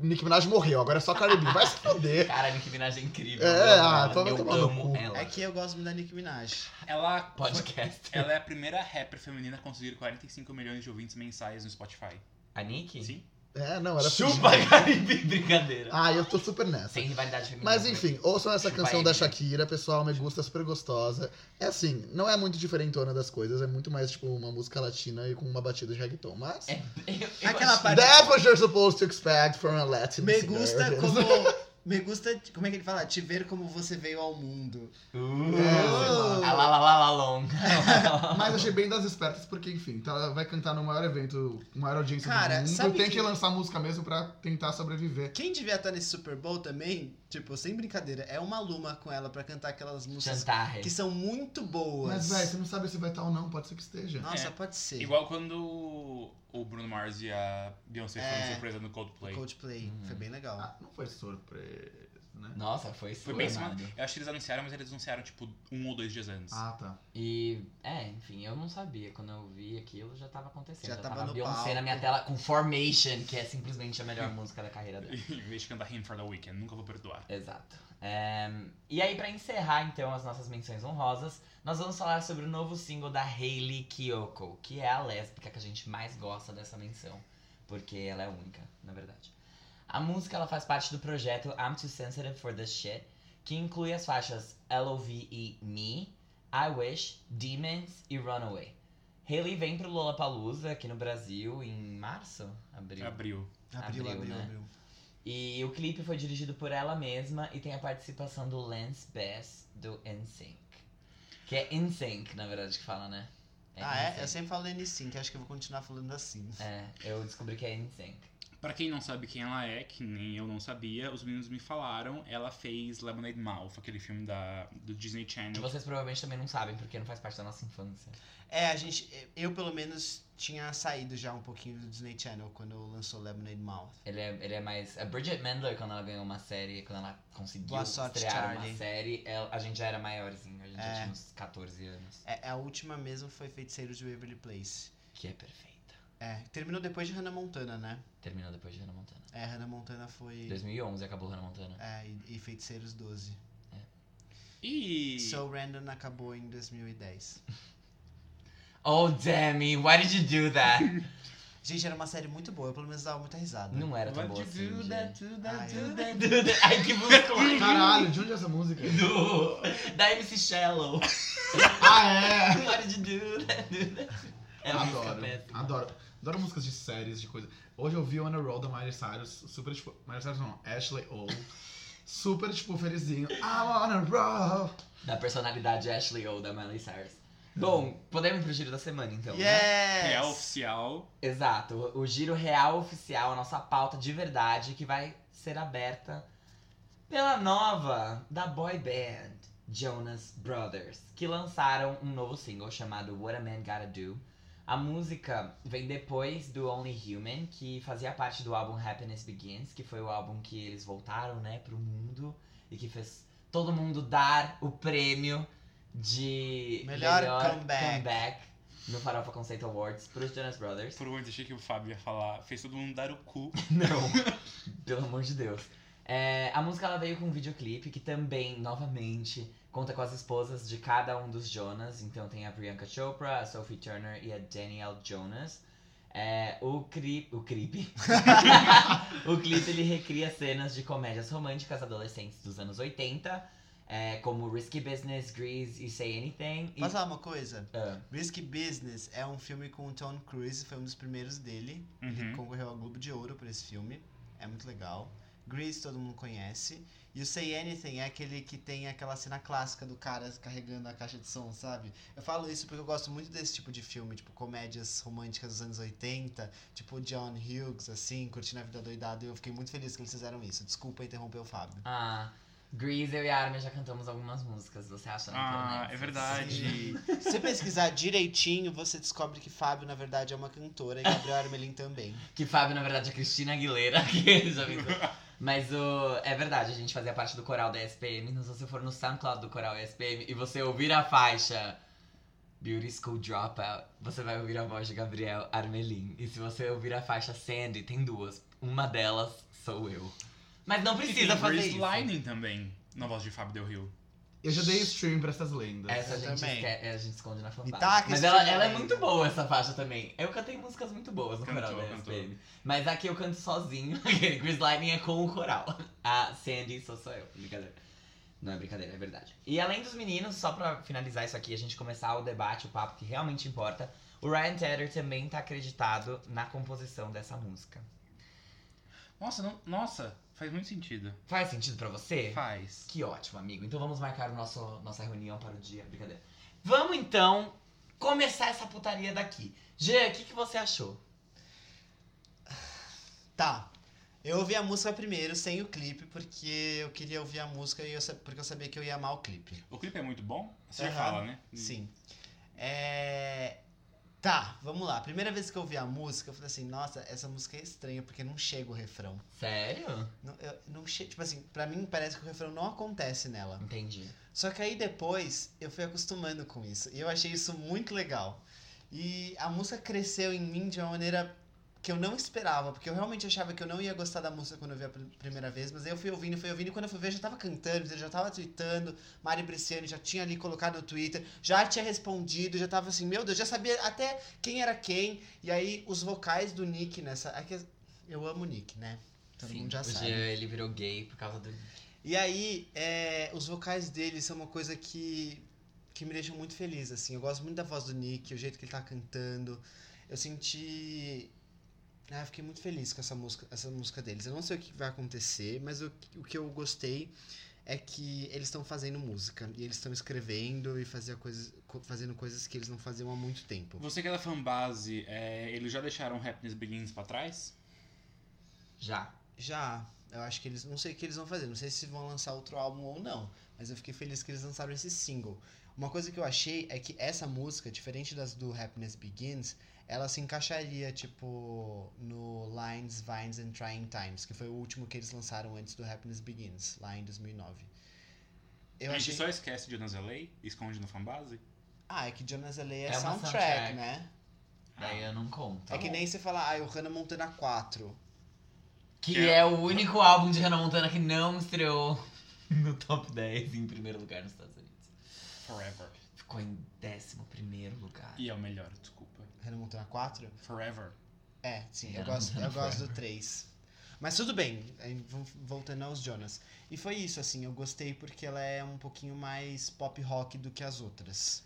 Nicki Minaj morreu, agora é só Cardi B. Vai se foder. Cara, a Nicki Minaj é incrível. É, eu amo ah, eu tomar amo cu. ela. É que eu gosto muito da Nicki Minaj. Ela, Podcast. ela é a primeira rapper feminina a conseguir 45 milhões de ouvintes mensais no Spotify. A Nicki? Sim. É, não, era Chupa, Caribe, brincadeira. Ah, eu tô super nessa. Sem rivalidade feminina. Mas enfim, ouçam essa Chupa canção da Shakira, pessoal, me gusta, super gostosa. É assim, não é muito diferentona das coisas, é muito mais tipo uma música latina e com uma batida de reggaeton. Mas. É, eu, eu Aquela parte- That's what you're supposed to expect from a Latin Me singer. gusta como. Me gusta, como é que ele fala? Te ver como você veio ao mundo. Uh, É. a la la la la long. Mas achei bem das espertas, porque, enfim, tá- ela vai cantar no maior evento, maior audiência Cara, do mundo. sabe Tem que- que lançar música mesmo pra tentar sobreviver. Quem devia estar nesse Super Bowl também Tipo, sem brincadeira, é uma luma com ela pra cantar aquelas músicas Chantarre. que são muito boas. Mas, velho, você não sabe se vai estar ou não, pode ser que esteja. Nossa, É. pode ser. Igual quando o Bruno Mars e a Beyoncé foram É. surpresa no Coldplay. Coldplay. Uhum. Foi bem legal. Ah, não foi surpresa, né? Nossa, foi Foi bem cima. Eu acho que eles anunciaram, mas eles anunciaram, tipo, um ou dois dias antes. Ah, tá. E, é, enfim, eu não sabia. Quando eu vi aquilo, já tava acontecendo. Já Já, tava tava no Beyoncé palco. na minha tela com Formation, que é simplesmente a melhor música da carreira dela. em vez de cantar Him for the Weekend, nunca vou perdoar. Exato. É, e aí, pra encerrar, então, as nossas menções honrosas, nós vamos falar sobre o novo single da Hayley Kiyoko, que é a lésbica que a gente mais gosta dessa menção, porque ela é única, na verdade. A música ela faz parte do projeto I'm Too Sensitive for This Shit, que inclui as faixas L.O.V.E. Me, I Wish, Demons e Runaway. Hayley vem pro Lollapalooza aqui no Brasil em março? Abril? Abriu. Abriu, Abriu, abriu, né? abriu. E o clipe foi dirigido por ela mesma e tem a participação do Lance Bass do NSYNC. Que é NSYNC, na verdade, que fala, né? ah, é? Eu NSYNC. sempre falo N5, que acho que eu vou continuar falando assim. É, eu descobri que é NSYNC. Pra quem não sabe quem ela é, que nem eu não sabia, os meninos me falaram, ela fez Lemonade Mouth, aquele filme da, do Disney Que Channel. vocês provavelmente também não sabem, porque não faz parte da nossa infância. É, a gente. Eu pelo menos tinha saído já um pouquinho do Disney Channel quando lançou Lemonade Mouth. Ele é, ele é mais. A Bridget Mendler, quando ela ganhou uma série, quando ela conseguiu Boa sorte, estrear Charlie. uma série, ela- a gente já era maiorzinho, a gente já É. tinha uns 14 anos. É, a última mesmo foi Feiticeiro de Waverly Place. Que é perfeita. É, terminou depois de Hannah Montana, né? Terminou depois de Hannah Montana. É, Hannah Montana foi. 2011 acabou Hannah Montana. É, e, e Feiticeiros 12. E. So Random acabou em 2010. Oh, Demi, why did you do that? Gente, era uma série muito boa, eu pelo menos dava muita risada. Não era tão boa you assim, do that, do that, Ai, do that. Do the- Ai, que música horrível. Caralho, de onde é essa música? Do, da MC Shallow. Ah, é! What did you do? that, do that? É Adoro, adoro. Adoro músicas de séries, de coisa. Hoje eu vi On a Roll da Miley Cyrus, super tipo. Miley Cyrus não, Ashley O. Super, tipo, felizinho. I'm on a roll. Da personalidade Ashley O da Miley Cyrus. Bom, podemos ir pro giro da semana então, né? Yes! É oficial. Exato, o, o giro real oficial, a nossa pauta de verdade, que vai ser aberta pela nova da boy band Jonas Brothers, que lançaram um novo single chamado What a Man Gotta Do. A música vem depois do Only Human, que fazia parte do álbum Happiness Begins, que foi o álbum que eles voltaram, né, pro mundo e que fez todo mundo dar o prêmio de Melhor comeback. comeback no Farofa Conceito Awards pros Jonas Brothers. Por um momento achei que o Fábio ia falar, fez todo mundo dar o cu. Não, pelo amor de Deus. É, a música ela veio com um videoclipe que também, novamente, conta com as esposas de cada um dos Jonas. Então tem a Priyanka Chopra, a Sophie Turner e a Danielle Jonas. É, o clipe. O clipe. o clipe ele recria cenas de comédias românticas adolescentes dos anos 80, é, como Risky Business, Grease e Say Anything. E, Posso falar uma coisa? Ah, Risky Business é um filme com o Tom Cruise, foi um dos primeiros dele. Ele Uhum. concorreu ao Globo de Ouro por esse filme. É muito legal. Grease todo mundo conhece. E o Say Anything é aquele que tem aquela cena clássica do cara carregando a caixa de som, sabe? Eu falo isso porque eu gosto muito desse tipo de filme, tipo comédias românticas dos anos 80, tipo John Hughes, assim, curtindo a vida doidada. E eu fiquei muito feliz que eles fizeram isso. Desculpa interromper o Fábio. ah, Grease, eu e a Armin já cantamos algumas músicas, você acha? na Ah, é verdade. Se você pesquisar direitinho, você descobre que Fábio, na verdade, é uma cantora e Gabriel Armelin também. Que Fábio, na verdade, é Cristina Aguilera, que ele já. Mas o, é verdade, a gente fazia parte do coral da SPM. Então, se você for no SoundCloud do coral SPM e você ouvir a faixa Beauty School Dropout, você vai ouvir a voz de Gabriel Armelin. E se você ouvir a faixa Sandy, tem duas. Uma delas sou eu. Mas não E precisa tem fazer Grace isso. Lightning também, na voz de Fábio Del Rio. Eu já dei stream pra essas lendas. Essa a gente, também. esque- a gente esconde na taca Mas ela, ela é muito boa, essa faixa também. Eu cantei músicas muito boas no Cantou, coral da cantou. SPM. Mas aqui eu canto sozinho. Aquele Chris Lightning é com o coral. A Sandy sou só eu. Brincadeira. Não é brincadeira, é verdade. E além dos meninos, só pra finalizar isso aqui, a gente começar o debate, o papo que realmente importa, o Ryan Tedder também tá acreditado na composição dessa música. Nossa, não- nossa, faz muito sentido. Faz sentido pra você? Faz. Que ótimo, amigo. Então vamos marcar o nosso, nossa reunião para o dia. Brincadeira. Vamos então começar essa putaria daqui. Jean, o que, que você achou? Tá. Eu ouvi a música primeiro, sem o clipe, porque eu queria ouvir a música e eu, porque eu sabia que eu ia amar o clipe. O clipe é muito bom? Você Aham. fala, né? Sim. É... Tá, vamos lá. Primeira vez que eu ouvi a música, eu falei assim, nossa, essa música é estranha, porque não chega o refrão. Sério? Não, eu, não che... Tipo assim, pra mim parece que o refrão não acontece nela. Entendi. Só que aí depois eu fui acostumando com isso. E eu achei isso muito legal. E a música cresceu em mim de uma maneira que eu não esperava, porque eu realmente achava que eu não ia gostar da música quando eu vi a pr- primeira vez, mas aí eu fui ouvindo, fui ouvindo, e quando eu fui ver, já tava cantando, já tava tweetando, Mari Bresciani já tinha ali colocado no Twitter, já tinha respondido, já tava assim, meu Deus, já sabia até quem era quem, e aí os vocais do Nick nessa. é que eu amo o Nick, né? Todo Sim, mundo já sabe. ele virou gay por causa do. E aí, é, os vocais dele são uma coisa que, que me deixam muito feliz, assim. Eu gosto muito da voz do Nick, o jeito que ele tá cantando. Eu senti... Ah, fiquei muito feliz com essa música, essa música deles. Eu não sei o que vai acontecer, mas o, o que eu gostei é que eles estão fazendo música. E eles estão escrevendo e fazia coisas, co- fazendo coisas que eles não faziam há muito tempo. Você que é da fanbase, é, eles já deixaram Happiness Begins pra trás? Já. Já, eu acho que eles. Não sei o que eles vão fazer, não sei se vão lançar outro álbum ou não. Mas eu fiquei feliz que eles lançaram esse single. Uma coisa que eu achei é que essa música, diferente das do Happiness Begins, ela se encaixaria, tipo, no Lines, Vines and Trying Times, que foi o último que eles lançaram antes do Happiness Begins, lá em 2009. Eu a achei. gente só esquece de Jonas LA e esconde no fanbase? Ah, é que Jonas LA é, É soundtrack, soundtrack. né? Daí eu não conto. Tá é que bom. nem você falar, ah, o Hannah Montana 4. Que É. é o único álbum de Hannah Montana que não estreou no top 10 em primeiro lugar nos Estados Unidos. Forever. Ficou em 11 primeiro lugar. E é o melhor, desculpa. Hannah Montana 4? Forever. É, sim, Sim, eu gosto, eu gosto do 3. Mas tudo bem, voltando aos Jonas. E foi isso, assim, eu gostei porque ela é um pouquinho mais pop rock do que as outras.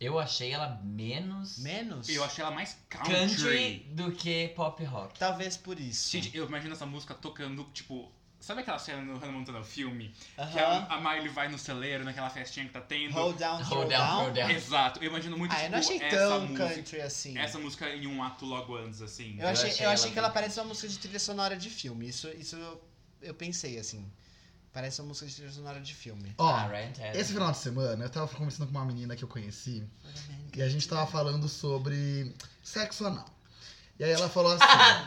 Eu achei ela menos Menos? Eu achei ela mais country. country do que pop rock. Talvez por isso. Gente, eu imagino essa música tocando, tipo. Sabe aquela cena no Hannah Montana, o filme? Aham. Que a, a Miley vai no celeiro, naquela festinha que tá tendo. Hold down, Hold throw down, down. Exato. Eu imagino muito, Ah, tipo, eu não achei essa tão música. country assim. Essa música em um ato logo antes, assim. Eu achei, achei eu achei ela que ela parece uma música de trilha sonora de filme. Isso, isso eu, eu pensei, assim. Parece uma música de trilha sonora de filme. Ó, Ah, Ryan Tedder. esse final de semana eu tava conversando com uma menina que eu conheci e a gente tava falando sobre sexo anal. E aí ela falou assim.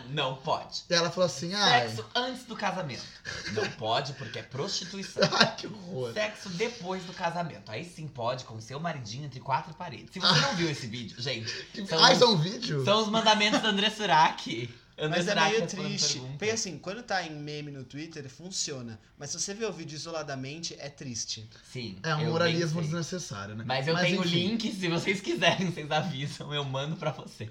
não pode. e ela falou assim, ai. Sexo antes do casamento. Não pode porque é prostituição. Ai, que horror. Sexo depois do casamento. Aí sim pode com seu maridinho entre quatro paredes. Se você não viu esse vídeo, gente, são, os, isso é um vídeo? são os mandamentos do André Surak. André Mas é meio triste. Porque assim, quando tá em meme no Twitter, funciona. Mas se você vê o vídeo isoladamente, é triste. Sim. É um moralismo desnecessário, né? Mas eu tenho o link, se vocês quiserem, vocês avisam, eu mando pra você.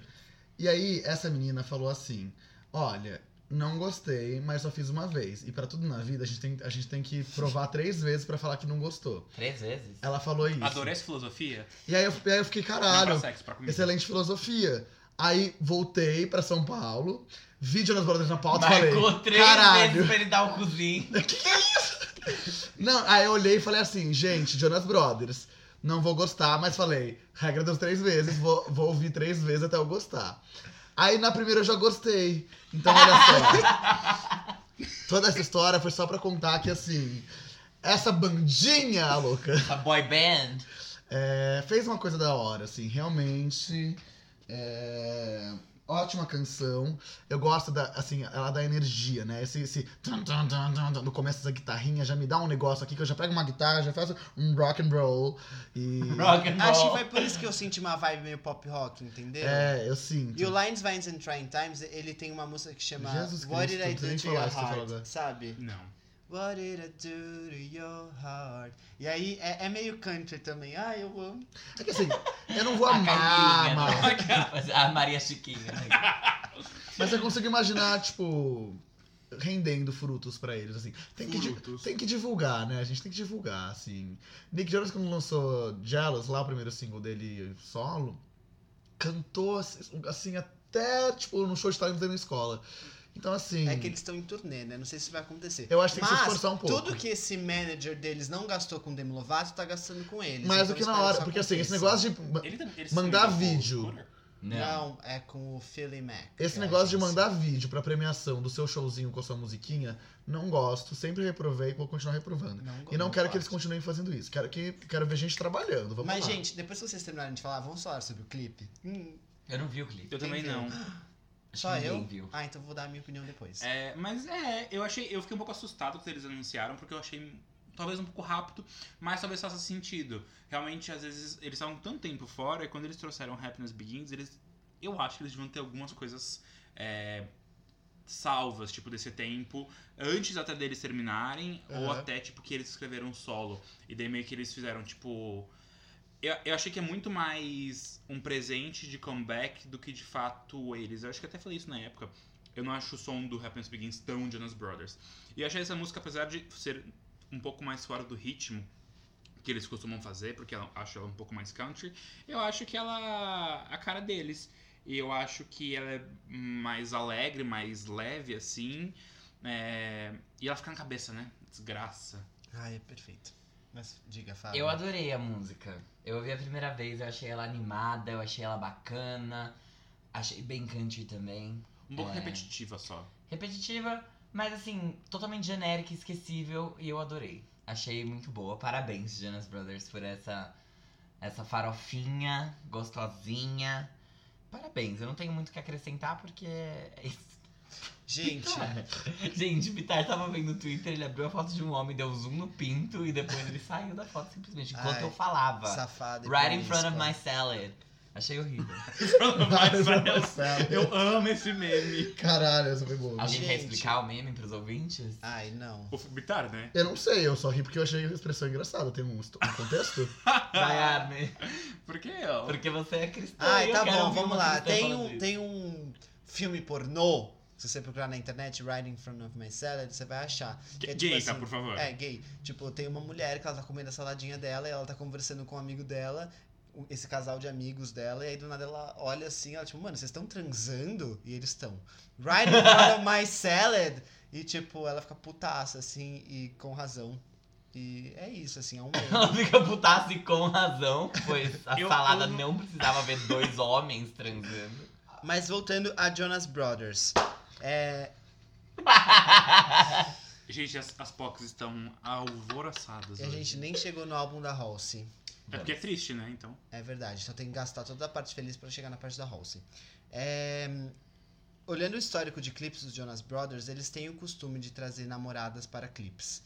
E aí, essa menina falou assim: Olha, não gostei, mas só fiz uma vez. E pra tudo na vida, a gente tem, a gente tem que provar três vezes pra falar que não gostou. Três vezes? Ela falou isso. Adorei essa filosofia. E aí eu, aí eu fiquei, pra caralho, sexo, pra excelente filosofia. Aí voltei pra São Paulo, vi Jonas Brothers na pauta e falei. Marcou três caralho. vezes pra ele dar o cozinho. Não, aí eu olhei e falei assim, gente, Jonas Brothers, não vou gostar, mas falei, regra das três vezes, vou, vou ouvir três vezes até eu gostar. Aí na primeira eu já gostei. Então olha só. Toda essa história foi só pra contar que assim, essa bandinha louca A boy band. é, fez uma coisa da hora, assim, realmente. é, ótima canção. Eu gosto da, assim, ela dá energia, né? Esse, esse tum, tum, tum, tum, tum, no começo dessa guitarrinha já me dá um negócio aqui que eu já pego uma guitarra, já faço um rock and roll e Rock and Acho que roll. foi por isso que eu senti uma vibe meio pop rock, entendeu? é, eu sinto. E o Lines, Vines and Trying Times, ele tem uma música que chama Jesus What Did Cristo, I não Do to nem Your Heart? Sabe? Não. What did I do to your heart? E aí é, é meio country também. Ah, eu amo. É que assim, eu não vou A amar, mas, né? A Maria Chiquinha. né? mas eu consigo imaginar, tipo, rendendo frutos pra eles, assim. Tem que, tem que divulgar, né? A gente tem que divulgar, assim. Nick Jonas, quando lançou Jealous, lá o primeiro single dele solo, cantou, assim, assim, até, tipo, no show de talentos dele na escola. Então, assim, É que eles estão em turnê, né? Não sei se vai acontecer. eu acho que tem que se esforçar um pouco. tudo que esse manager deles não gastou com Demi Lovato, tá gastando com eles. Mais Então do que na hora, porque assim, esse negócio de... Ele, tam- ele Mandar também vídeo. Scooter? Não, é com o Philly Mac. Esse é negócio de agência. mandar vídeo pra premiação do seu showzinho com a sua musiquinha, não gosto. Sempre reprovei e vou continuar reprovando. Não, E não quero que eles gosto. continuem fazendo isso. Quero, que, quero ver gente trabalhando. Vamos Mas, lá. gente, depois que vocês terminarem de falar, vamos falar sobre o clipe? Hum, Eu não vi o clipe. Eu também não. Só eu? viu. Ah, então vou dar a minha opinião depois. É, mas é, eu achei. Eu fiquei um pouco assustado quando eles anunciaram, porque eu achei talvez um pouco rápido, mas talvez faça sentido. Realmente, às vezes, eles estavam tanto tempo fora e quando eles trouxeram Happiness Begins, eles. Eu acho que eles deviam ter algumas coisas é, salvas, tipo, desse tempo, antes até deles terminarem, ou Aham. até, tipo, que eles escreveram solo. E daí meio que eles fizeram, tipo. Eu, eu achei que é muito mais um presente de comeback do que de fato eles. Eu acho que até falei isso na época. Eu não acho o som do Happiness Begins tão Jonas Brothers. E eu achei essa música, apesar de ser um pouco mais fora do ritmo que eles costumam fazer, porque eu acho ela um pouco mais country, eu acho que ela a cara deles. E eu acho que ela é mais alegre, mais leve, assim. É, E ela fica na cabeça, né? Desgraça. Ai, é perfeito. Mas diga, Fábio. Eu adorei a música. Eu ouvi a primeira vez, eu achei ela animada, eu achei ela bacana. Achei bem country também. Um pouco É. repetitiva só. Repetitiva, mas assim, totalmente genérica, e esquecível, e eu adorei. Achei muito boa. Parabéns, Jonas Brothers, por essa, essa farofinha gostosinha. Parabéns, eu não tenho muito o que acrescentar porque é isso. Gente, Gente, o Pitar tava vendo no Twitter, ele abriu a foto de um homem, deu zoom no pinto e depois ele saiu da foto simplesmente enquanto Ai, eu falava. safado. Right in front of my salad. Achei horrível. Marcelo. Eu amo esse meme. Caralho, essa foi boa. Alguém quer Gente. explicar o meme pros ouvintes? Ai, não. O Bitar, né? Eu não sei, eu só ri porque eu achei a expressão engraçada. Tem um, um contexto? Vai, Arne. Por que eu? Porque você é cristã. Ai, eu tá bom, vamos lá. Tem um, tem um filme pornô, se você procurar na internet, Right in Front of My Salad, você vai achar. Que é, tipo Gay, tá, assim, por favor. É, gay. Tipo, tem uma mulher que ela tá comendo a saladinha dela e ela tá conversando com um amigo dela, esse casal de amigos dela, e aí do nada ela olha assim, ela tipo, mano, vocês estão transando? E eles estão. Right in front of my salad! E tipo, ela fica putaça, assim, e com razão. E é isso, assim, é um meme. Ela fica putaça e com razão, pois a Eu- salada eu- não precisava ver dois homens transando. Mas voltando a Jonas Brothers. É, Gente, as, as POCs estão alvoroçadas. e a hoje. gente nem chegou no álbum da Halsey. É porque é triste, né? Então. É verdade, só tem que gastar toda a parte feliz pra chegar na parte da Halsey. É, Olhando o histórico de clipes dos Jonas Brothers, eles têm o costume de trazer namoradas para clipes.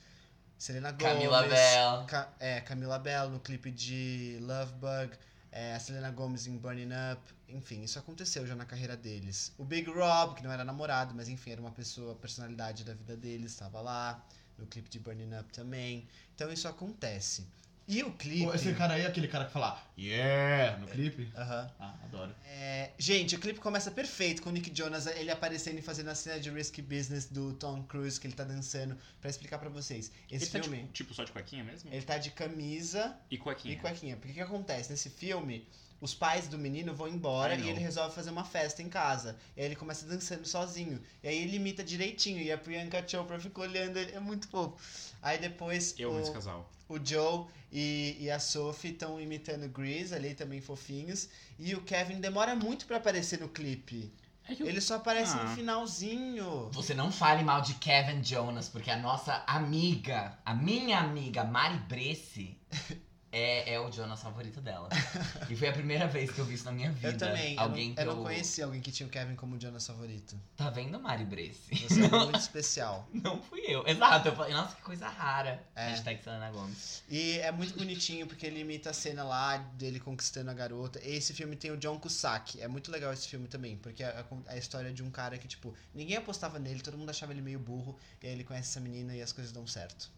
Selena Gomez, Camila Bell. Ca- é, Camila Bell no clipe de Love Bug, é, a Selena Gomez em Burning Up, enfim, isso aconteceu já na carreira deles. O Big Rob, que não era namorado, mas enfim, era uma pessoa, personalidade da vida deles, estava lá, no clipe de Burning Up também. Então isso acontece. E o clipe. Esse cara aí é aquele cara que fala yeah no clipe? Aham. Ah, adoro. É, gente, o clipe começa perfeito com o Nick Jonas, ele aparecendo e fazendo a cena de Risky Business do Tom Cruise, que ele tá dançando. Pra explicar pra vocês, esse Ele tá, filme, tipo, tipo, só de cuequinha mesmo? ele tá de camisa E cuequinha. e cuequinha. Porque o que acontece? Nesse filme, os pais do menino vão embora e ele resolve fazer uma festa em casa. E aí ele começa dançando sozinho. E aí ele imita direitinho. E a Priyanka Chopra fica olhando ele, é muito fofo. Aí depois Eu o, esse casal. o Joe e, e a Sophie estão imitando Grease ali também fofinhos. E o Kevin demora muito pra aparecer no clipe. É eu- Ele só aparece Ah. no finalzinho. Você não fale mal de Kevin Jonas, porque a nossa amiga, a minha amiga Mari Bresse, é, é o Jonas favorito dela. E foi a primeira vez que eu vi isso na minha vida. Eu também. Alguém eu, não, eu não conheci alguém que tinha o Kevin como Jonas favorito. Tá vendo, Mari Bresse? Você é muito especial. Não fui eu. Exato, eu falei, nossa, que coisa rara. É. Hashtag Selena Gomes. E é muito bonitinho porque ele imita a cena lá dele conquistando a garota. Esse filme tem o John Cusack. É muito legal esse filme também, porque é a, a história de um cara que, tipo, ninguém apostava nele, todo mundo achava ele meio burro. E aí ele conhece essa menina e as coisas dão certo.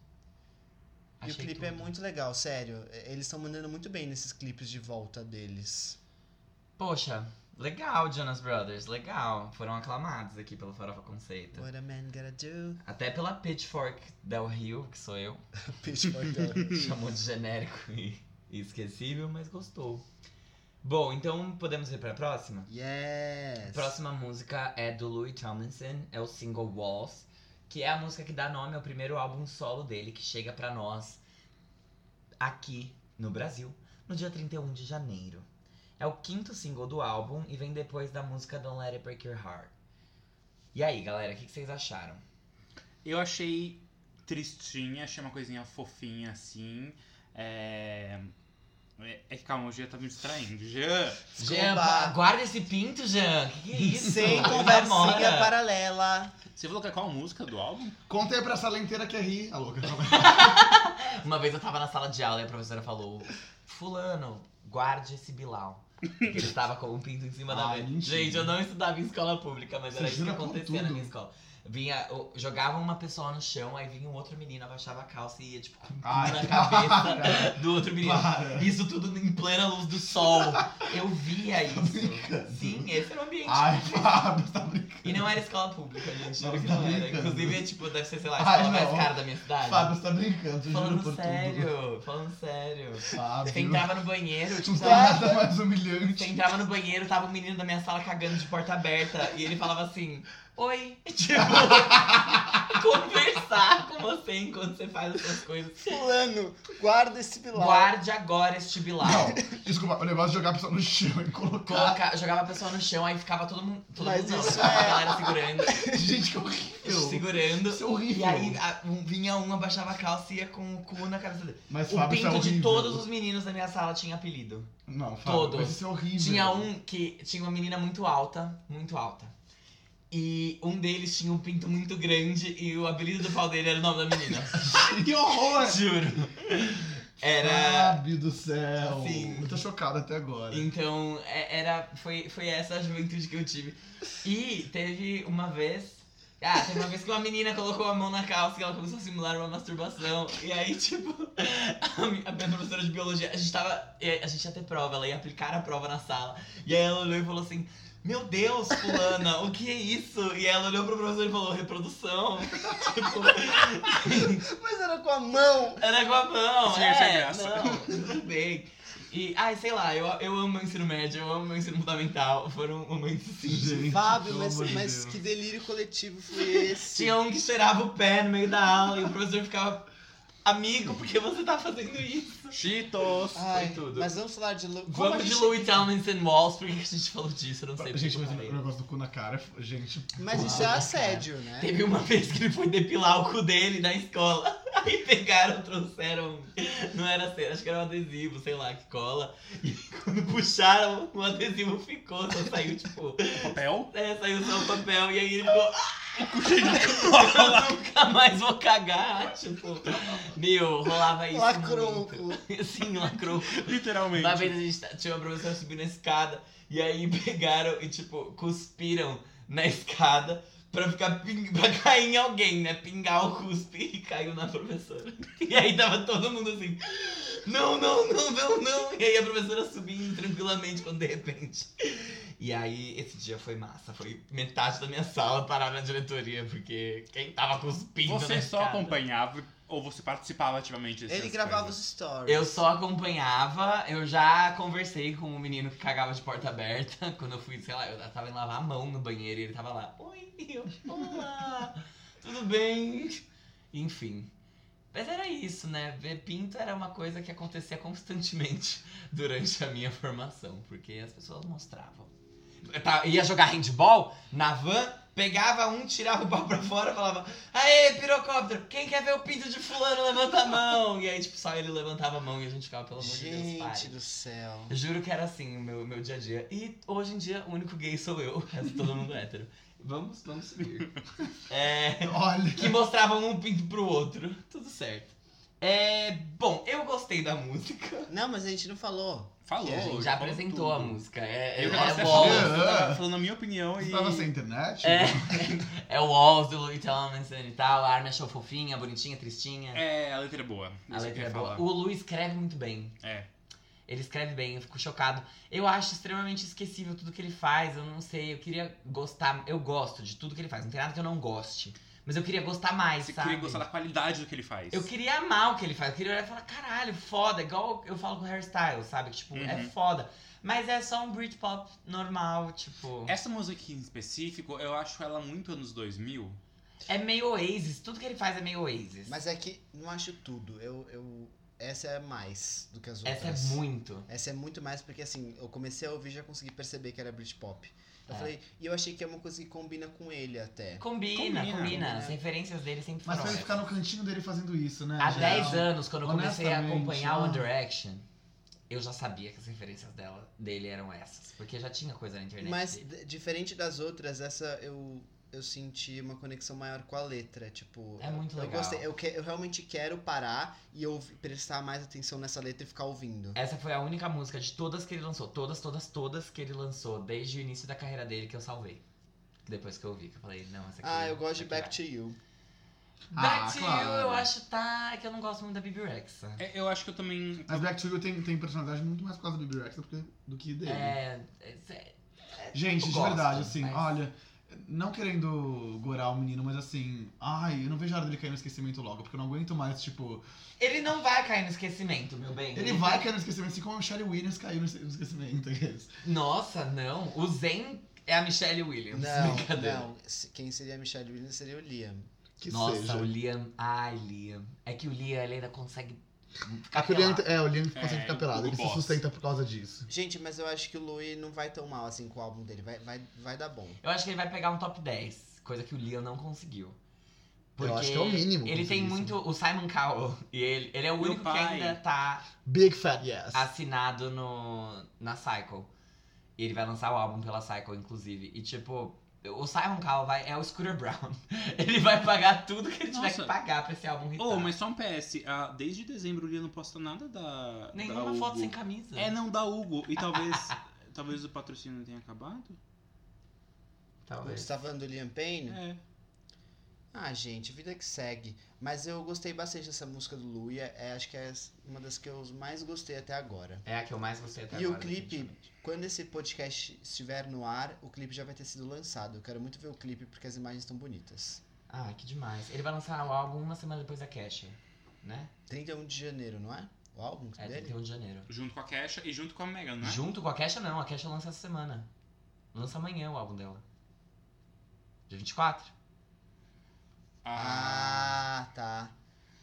E o Achei clipe é tudo. muito legal, sério. Eles estão mandando muito bem nesses clipes de volta deles. Poxa, legal, Jonas Brothers, legal. Foram aclamados aqui pelo Farofa Conceito. What a man gotta do? Até pela Pitchfork Del Rio, que sou eu. Pitchfork Del- Chamou de genérico e, esquecível, mas gostou. Bom, então podemos ir pra próxima? Yes! Próxima música é do Louis Tomlinson, é o single Walls, que é a música que dá nome ao primeiro álbum solo dele, que chega pra nós aqui no Brasil, no dia 31 de janeiro. É o quinto single do álbum e vem depois da música Don't Let It Break Your Heart. E aí, galera, o que, que vocês acharam? Eu achei tristinha, achei uma coisinha fofinha assim. É. É é que calma, o Jean tá me distraindo. Jean! Jean, Desculpa. guarda esse pinto, Jean. Que que é isso? Sem Namora. conversinha paralela. Você falou que é qual música do álbum? Conta aí pra sala inteira que é rir. A louca. Uma vez eu tava na sala de aula e a professora falou: Fulano, guarde esse Bilal. Porque ele estava com um pinto em cima da Ai, mesa. mentira. Gente, eu não estudava em escola pública, mas Você era isso que jura por acontecia na tudo? minha escola. Vinha, jogava uma pessoa no chão, aí vinha um outro menino, abaixava a calça e ia, tipo, Ai, na para. cabeça do outro menino. Para. Isso tudo em plena luz do sol. Eu via isso. brincando. Sim, esse era o ambiente. Ai, Fábio, tá brincando. E não era escola pública, gente. Não, que tá não era. Inclusive, tipo, deve ser, sei lá, a Ai, escola mais não. cara da minha cidade. Fábio, você tá brincando, Falando por sério, falando sério. tudo. Fábio. Você entrava no banheiro, tipo, Não nada mais humilhante. você entrava no banheiro, tava um menino da minha sala cagando de porta aberta e ele falava assim, oi. Tipo, conversar com você enquanto você faz essas coisas. Fulano, guarda esse pilar. Guarde agora este Bilal. Não, desculpa, o negócio de jogar a pessoa no chão e colocar. Coloca, jogava a pessoa no chão, aí ficava todo mundo. Todo Mas mundo não, isso a é- galera segurando. Gente, que horrível. segurando. Isso é horrível. E aí a- um- vinha um, abaixava a calça e ia com o cu na cabeça dele. Mas O Fábio, isso é pinto de horrível. todos os meninos da minha sala tinha apelido. Não, Fábio, todos. mas isso é horrível. Tinha um que tinha uma menina muito alta, muito alta. E um deles tinha um pinto muito grande e o apelido do pau dele era o nome da menina. que horror! Juro. Era. Fábio do céu. Sim. Eu tô chocado até agora. Então, é- era, foi, foi essa a juventude que eu tive. E teve uma vez. Ah, teve uma vez que uma menina colocou a mão na calça e ela começou a simular uma masturbação. E aí, tipo, a mi- a minha professora de biologia, a gente tava. A gente ia ter prova, ela ia aplicar a prova na sala. E aí ela olhou e falou assim. Meu Deus, fulana, o que é isso? E ela olhou pro professor e falou, reprodução. tipo, Mas era com a mão. era com a mão, Isso ser é, graça. não, tudo bem. E, ai, sei lá, eu, eu amo meu ensino médio, eu amo meu ensino fundamental. Foram momentos assim. Gente, Fábio, pelo mas, amor de mas Deus. que delírio coletivo foi esse? Tinha um que cheirava o pé no meio da aula e o professor ficava, amigo, por que você tá fazendo isso? Cheetos! Ai, foi tudo. Mas vamos falar de Lu... como Vamos a de gente- Louis Tomlinson Walls, por que que a gente falou disso? Eu não sei. Gente, porque mas o negócio do cu na cara, gente. Mas isso é Cara. assédio, né? Teve uma vez que ele foi depilar o cu dele na escola. Aí pegaram, trouxeram. Não era cera, acho que era um adesivo, sei lá, que cola. E quando puxaram, o adesivo ficou, só saiu tipo. Papel? É, saiu só o papel e aí ele ficou. Eu nunca mais vou cagar. Tipo, meu, rolava isso. Lacrou o muito. Sim, lacrou. Literalmente. Uma vez a gente tá- tinha uma professora subindo a escada e aí pegaram e, tipo, cuspiram na escada pra ficar ping... pra cair em alguém, né? Pingar o cuspe e caiu na professora. E aí tava todo mundo assim. Não, não, não, não, não. E aí a professora subindo tranquilamente quando de repente. E aí esse dia foi massa. Foi metade da minha sala parar na diretoria, porque quem tava cuspindo Você só escada- acompanhava ou você participava ativamente dessas Ele gravava coisas? os stories. Eu só acompanhava, eu já conversei com um menino que cagava de porta aberta. Quando eu fui, sei lá, eu tava indo lavar a mão no banheiro e ele tava lá. Oi, eu, olá, tudo bem? Enfim. Mas era isso, né? Ver pinto era uma coisa que acontecia constantemente durante a minha formação, porque as pessoas mostravam. Ia jogar handball na van, pegava um, tirava o pau pra fora, falava: Aê, pirocóptero, quem quer ver o pinto de fulano, levanta a mão. E aí, tipo, só ele levantava a mão e a gente ficava, pelo amor de Deus, Gente pai. do céu. Eu juro que era assim o meu, meu dia a dia. E hoje em dia, o único gay sou eu, o resto todo mundo é hétero. Vamos, vamos subir. É, Olha. que mostravam um pinto pro outro. Tudo certo. É, bom, eu gostei da música. Não, mas a gente não falou. Falou, a gente já apresentou tudo. a música. É, Eu é, que é, tava Walls, eu tava falando a minha opinião Você e. tava sem internet? é, é o Walls do Louis Tomlinson e tal. A Armin achou fofinha, bonitinha, tristinha. É, a letra é boa. a eu letra é boa. falar. O Lu escreve muito bem. É. Ele escreve bem, eu fico chocado. Eu acho extremamente esquecível tudo que ele faz. Eu não sei, eu queria gostar. Eu gosto de tudo que ele faz. Não tem nada que eu não goste. Mas eu queria gostar mais, Você sabe? queria gostar da qualidade do que ele faz. Eu queria amar o que ele faz. Eu queria olhar e falar, caralho, foda. Igual eu falo com o hairstyle, sabe? Que, tipo, é Uhum. foda. Mas é só um Britpop normal, tipo. Essa música aqui em específico, eu acho ela muito anos 2000. É meio Oasis. Tudo que ele faz é meio Oasis. Mas é que não acho tudo. Eu, eu essa é mais do que as Essa outras. é muito. Essa é muito mais porque assim, eu comecei a ouvir e já consegui perceber que era Britpop. Eu É. falei, e eu achei que é uma coisa que combina com ele até. Combina, combina. Combina. As referências dele sempre Mas foram pra ele ficar no cantinho dele fazendo isso, né? Há gente? 10 anos, quando eu comecei a acompanhar ah. One Direction, eu já sabia que as referências dela, dele eram essas. Porque já tinha coisa na internet Mas dele. diferente das outras, essa eu eu senti uma conexão maior com a letra, tipo, É muito eu legal. gostei, eu, que, eu realmente quero parar e ouvi- prestar mais atenção nessa letra e ficar ouvindo. Essa foi a única música de todas que ele lançou. Todas, todas, todas que ele lançou desde o início da carreira dele que eu salvei. Depois que eu vi, que eu falei, não, essa aqui. Ah, eu gosto de Back to You. Ah, Back to claro. You, eu acho tá. que eu não gosto muito da Bibi Rexa. É, eu acho que eu também. Mas Back to You tem, tem personalidade muito mais por causa do Bibi Rexa do que, do que dele. É. é, é- Gente, eu de gosto, verdade, assim, mas- olha, não querendo gorar o menino, mas assim, ai, eu não vejo a hora dele cair no esquecimento logo, porque eu não aguento mais, tipo. Ele não vai cair no esquecimento, meu bem. Ele vai cair no esquecimento, assim como a Michelle Williams caiu no es- no esquecimento. Nossa, não. O Zen é a Michelle Williams. Não, Brincadeira. não. Quem seria a Michelle Williams seria o Liam. Que Nossa, seja. o Liam. Ai, Liam. É que o Liam ele ainda consegue É que o Liam, é, o Liam consegue É, ficar pelado, ele se boss. sustenta por causa disso. Gente, mas eu acho que o Louis não vai tão mal assim com o álbum dele. Vai, vai, vai dar bom. Eu acho que ele vai pegar um top 10, coisa que o Liam não conseguiu. Eu acho que é o mínimo Ele tem isso. muito. O Simon Cowell. E ele, ele é o Meu único que pai. ainda tá Big Fat Yes. assinado no, na Cycle. E ele vai lançar o álbum pela Cycle, inclusive. E tipo, o Simon Cowell vai, é o Scooter Brown. ele vai pagar tudo que ele tiver Nossa. que pagar pra esse álbum hitar. Oh, mas só um PS. ah, desde dezembro o Lia não posta nada da. Nenhuma da foto sem camisa. É, não, da Hugo. E talvez. talvez o patrocínio tenha acabado? Talvez. Você tá falando do Liam Payne? É. Ah, gente, vida que segue. Mas eu gostei bastante dessa música do Louis. É, acho que é uma das que eu mais gostei até agora. É a que eu mais gostei até E o agora. clipe, definitivamente. quando esse podcast estiver no ar, o clipe já vai ter sido lançado. Eu quero muito ver o clipe porque as imagens estão bonitas. Ah, que demais. Ele vai lançar o álbum uma semana depois da Casher, né? 31 de janeiro, não é? O álbum É, dele? 31 de janeiro. Junto com a Kesha e junto com a Megan, né? Junto com a Kesha, não. A Kesha lança essa semana. Lança amanhã o álbum dela. Dia 24. Ah. Ah, tá.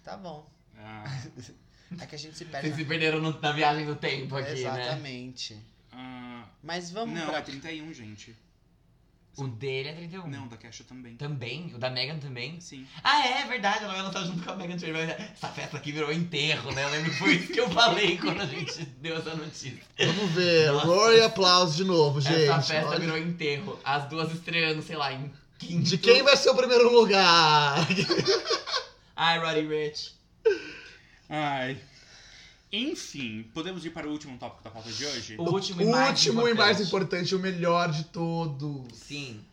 Tá bom. ah, É que a gente se perde. Vocês se perderam no- na viagem do tempo aqui, né? Exatamente. ah, Mas vamos não, pra. é 31, gente. O dele é 31. Não, da Kesha também. Também? O da Megan também? Sim. Ah, é verdade. Ela vai lançar junto com a Megan Trainor. Essa festa aqui virou enterro, né? Eu lembro que foi isso que eu falei quando a gente deu essa notícia. Vamos ver, Nossa. Rory aplausos de novo, gente. essa festa Olha- virou enterro. As duas estreando, sei lá, em quinto. De quem vai ser o primeiro lugar? Ai, Roddy Rich. Ai. Enfim, podemos ir para o último tópico da pauta de hoje? O último e mais último importante. e mais importante, o melhor de todos. Sim.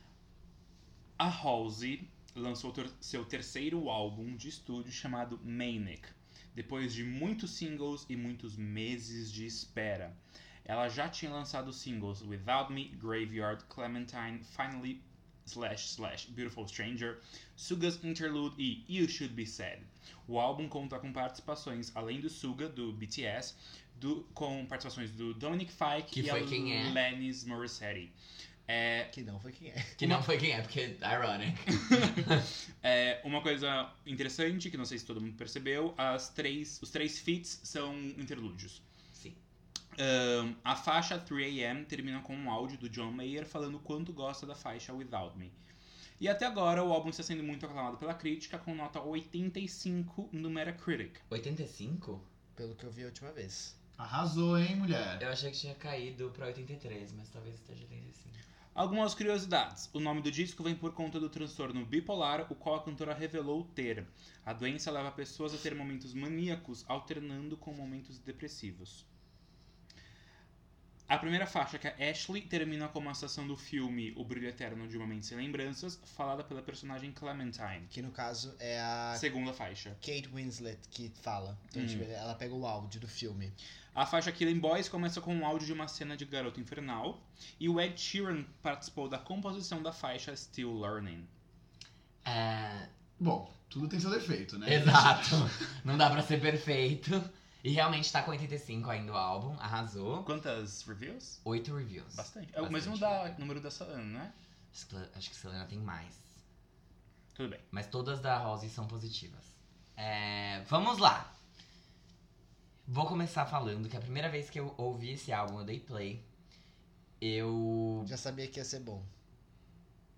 A Halsey lançou ter- seu terceiro álbum de estúdio chamado Manic, depois de muitos singles e muitos meses de espera. Ela já tinha lançado os singles Without Me, Graveyard, Clementine, Finally, slash, slash, Beautiful Stranger, Suga's Interlude e You Should Be Sad. O álbum conta com participações, além do Suga, do BTS, do- com participações do Dominic Fike Que e foi a quem é. Lennis Morissette. É, Que não foi quem é. Que não foi quem é, porque ironic. É, uma coisa interessante, que não sei se todo mundo percebeu, as três, os três feats são interlúdios. Ahn, a faixa 3AM termina com um áudio do John Mayer falando quanto gosta da faixa Without Me. E até agora o álbum está sendo muito aclamado pela crítica, com nota 85 no Metacritic. 85? Pelo que eu vi a última vez. Arrasou, hein, mulher? Eu achei que tinha caído pra 83, mas talvez esteja 85. Algumas curiosidades. O nome do disco vem por conta do transtorno bipolar, o qual a cantora revelou ter. A doença leva pessoas a ter momentos maníacos, alternando com momentos depressivos. A primeira faixa, que é Ashley, termina com uma citação do filme O Brilho Eterno de Uma Mente Sem Lembranças, falada pela personagem Clementine. Que no caso é a Segunda faixa. Kate Winslet que fala. Então, Hum. tipo, ela pega o áudio do filme. A faixa Killing Boys começa com um áudio de uma cena de Garota Infernal, e o Ed Sheeran participou da composição da faixa Still Learning. É, Bom, tudo tem seu defeito, né? Exato. Não dá pra ser perfeito. E realmente tá com 85 ainda o álbum, arrasou. Quantas reviews? Oito reviews. Bastante. É o mesmo da né? número da Solana, né? Acho que- Selena tem mais. Tudo bem. Mas todas da Rose são positivas. É, vamos lá. Vou começar falando que a primeira vez que eu ouvi esse álbum, eu dei play. Eu. Já sabia que ia ser bom.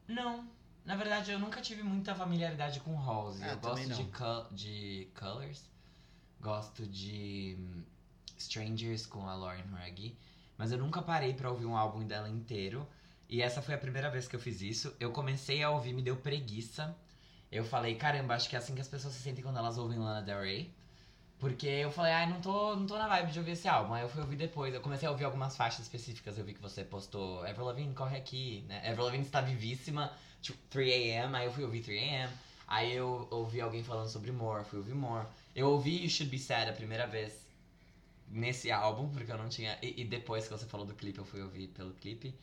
Não. Na verdade, eu nunca tive muita familiaridade com Halsey. Ah, eu gosto de, co- de Colors. Gosto de hum, Strangers com a Lauren Huggy. Mas eu nunca parei pra ouvir um álbum dela inteiro. E essa foi a primeira vez que eu fiz isso. Eu comecei a ouvir, me deu preguiça. Eu falei, caramba, acho que é assim que as pessoas se sentem quando elas ouvem Lana Del Rey. Porque eu falei, ai, não tô, não tô na vibe de ouvir esse álbum. Aí eu fui ouvir depois. Eu comecei a ouvir algumas faixas específicas. Eu vi que você postou Avril Lavigne, corre aqui, né? Avril Lavigne está vivíssima. tipo, 3am, aí eu fui ouvir 3am. Aí eu ouvi alguém falando sobre More, fui ouvir More. Eu ouvi You Should Be Sad a primeira vez nesse álbum, porque eu não tinha. E, e depois que você falou do clipe, eu fui ouvir pelo clipe.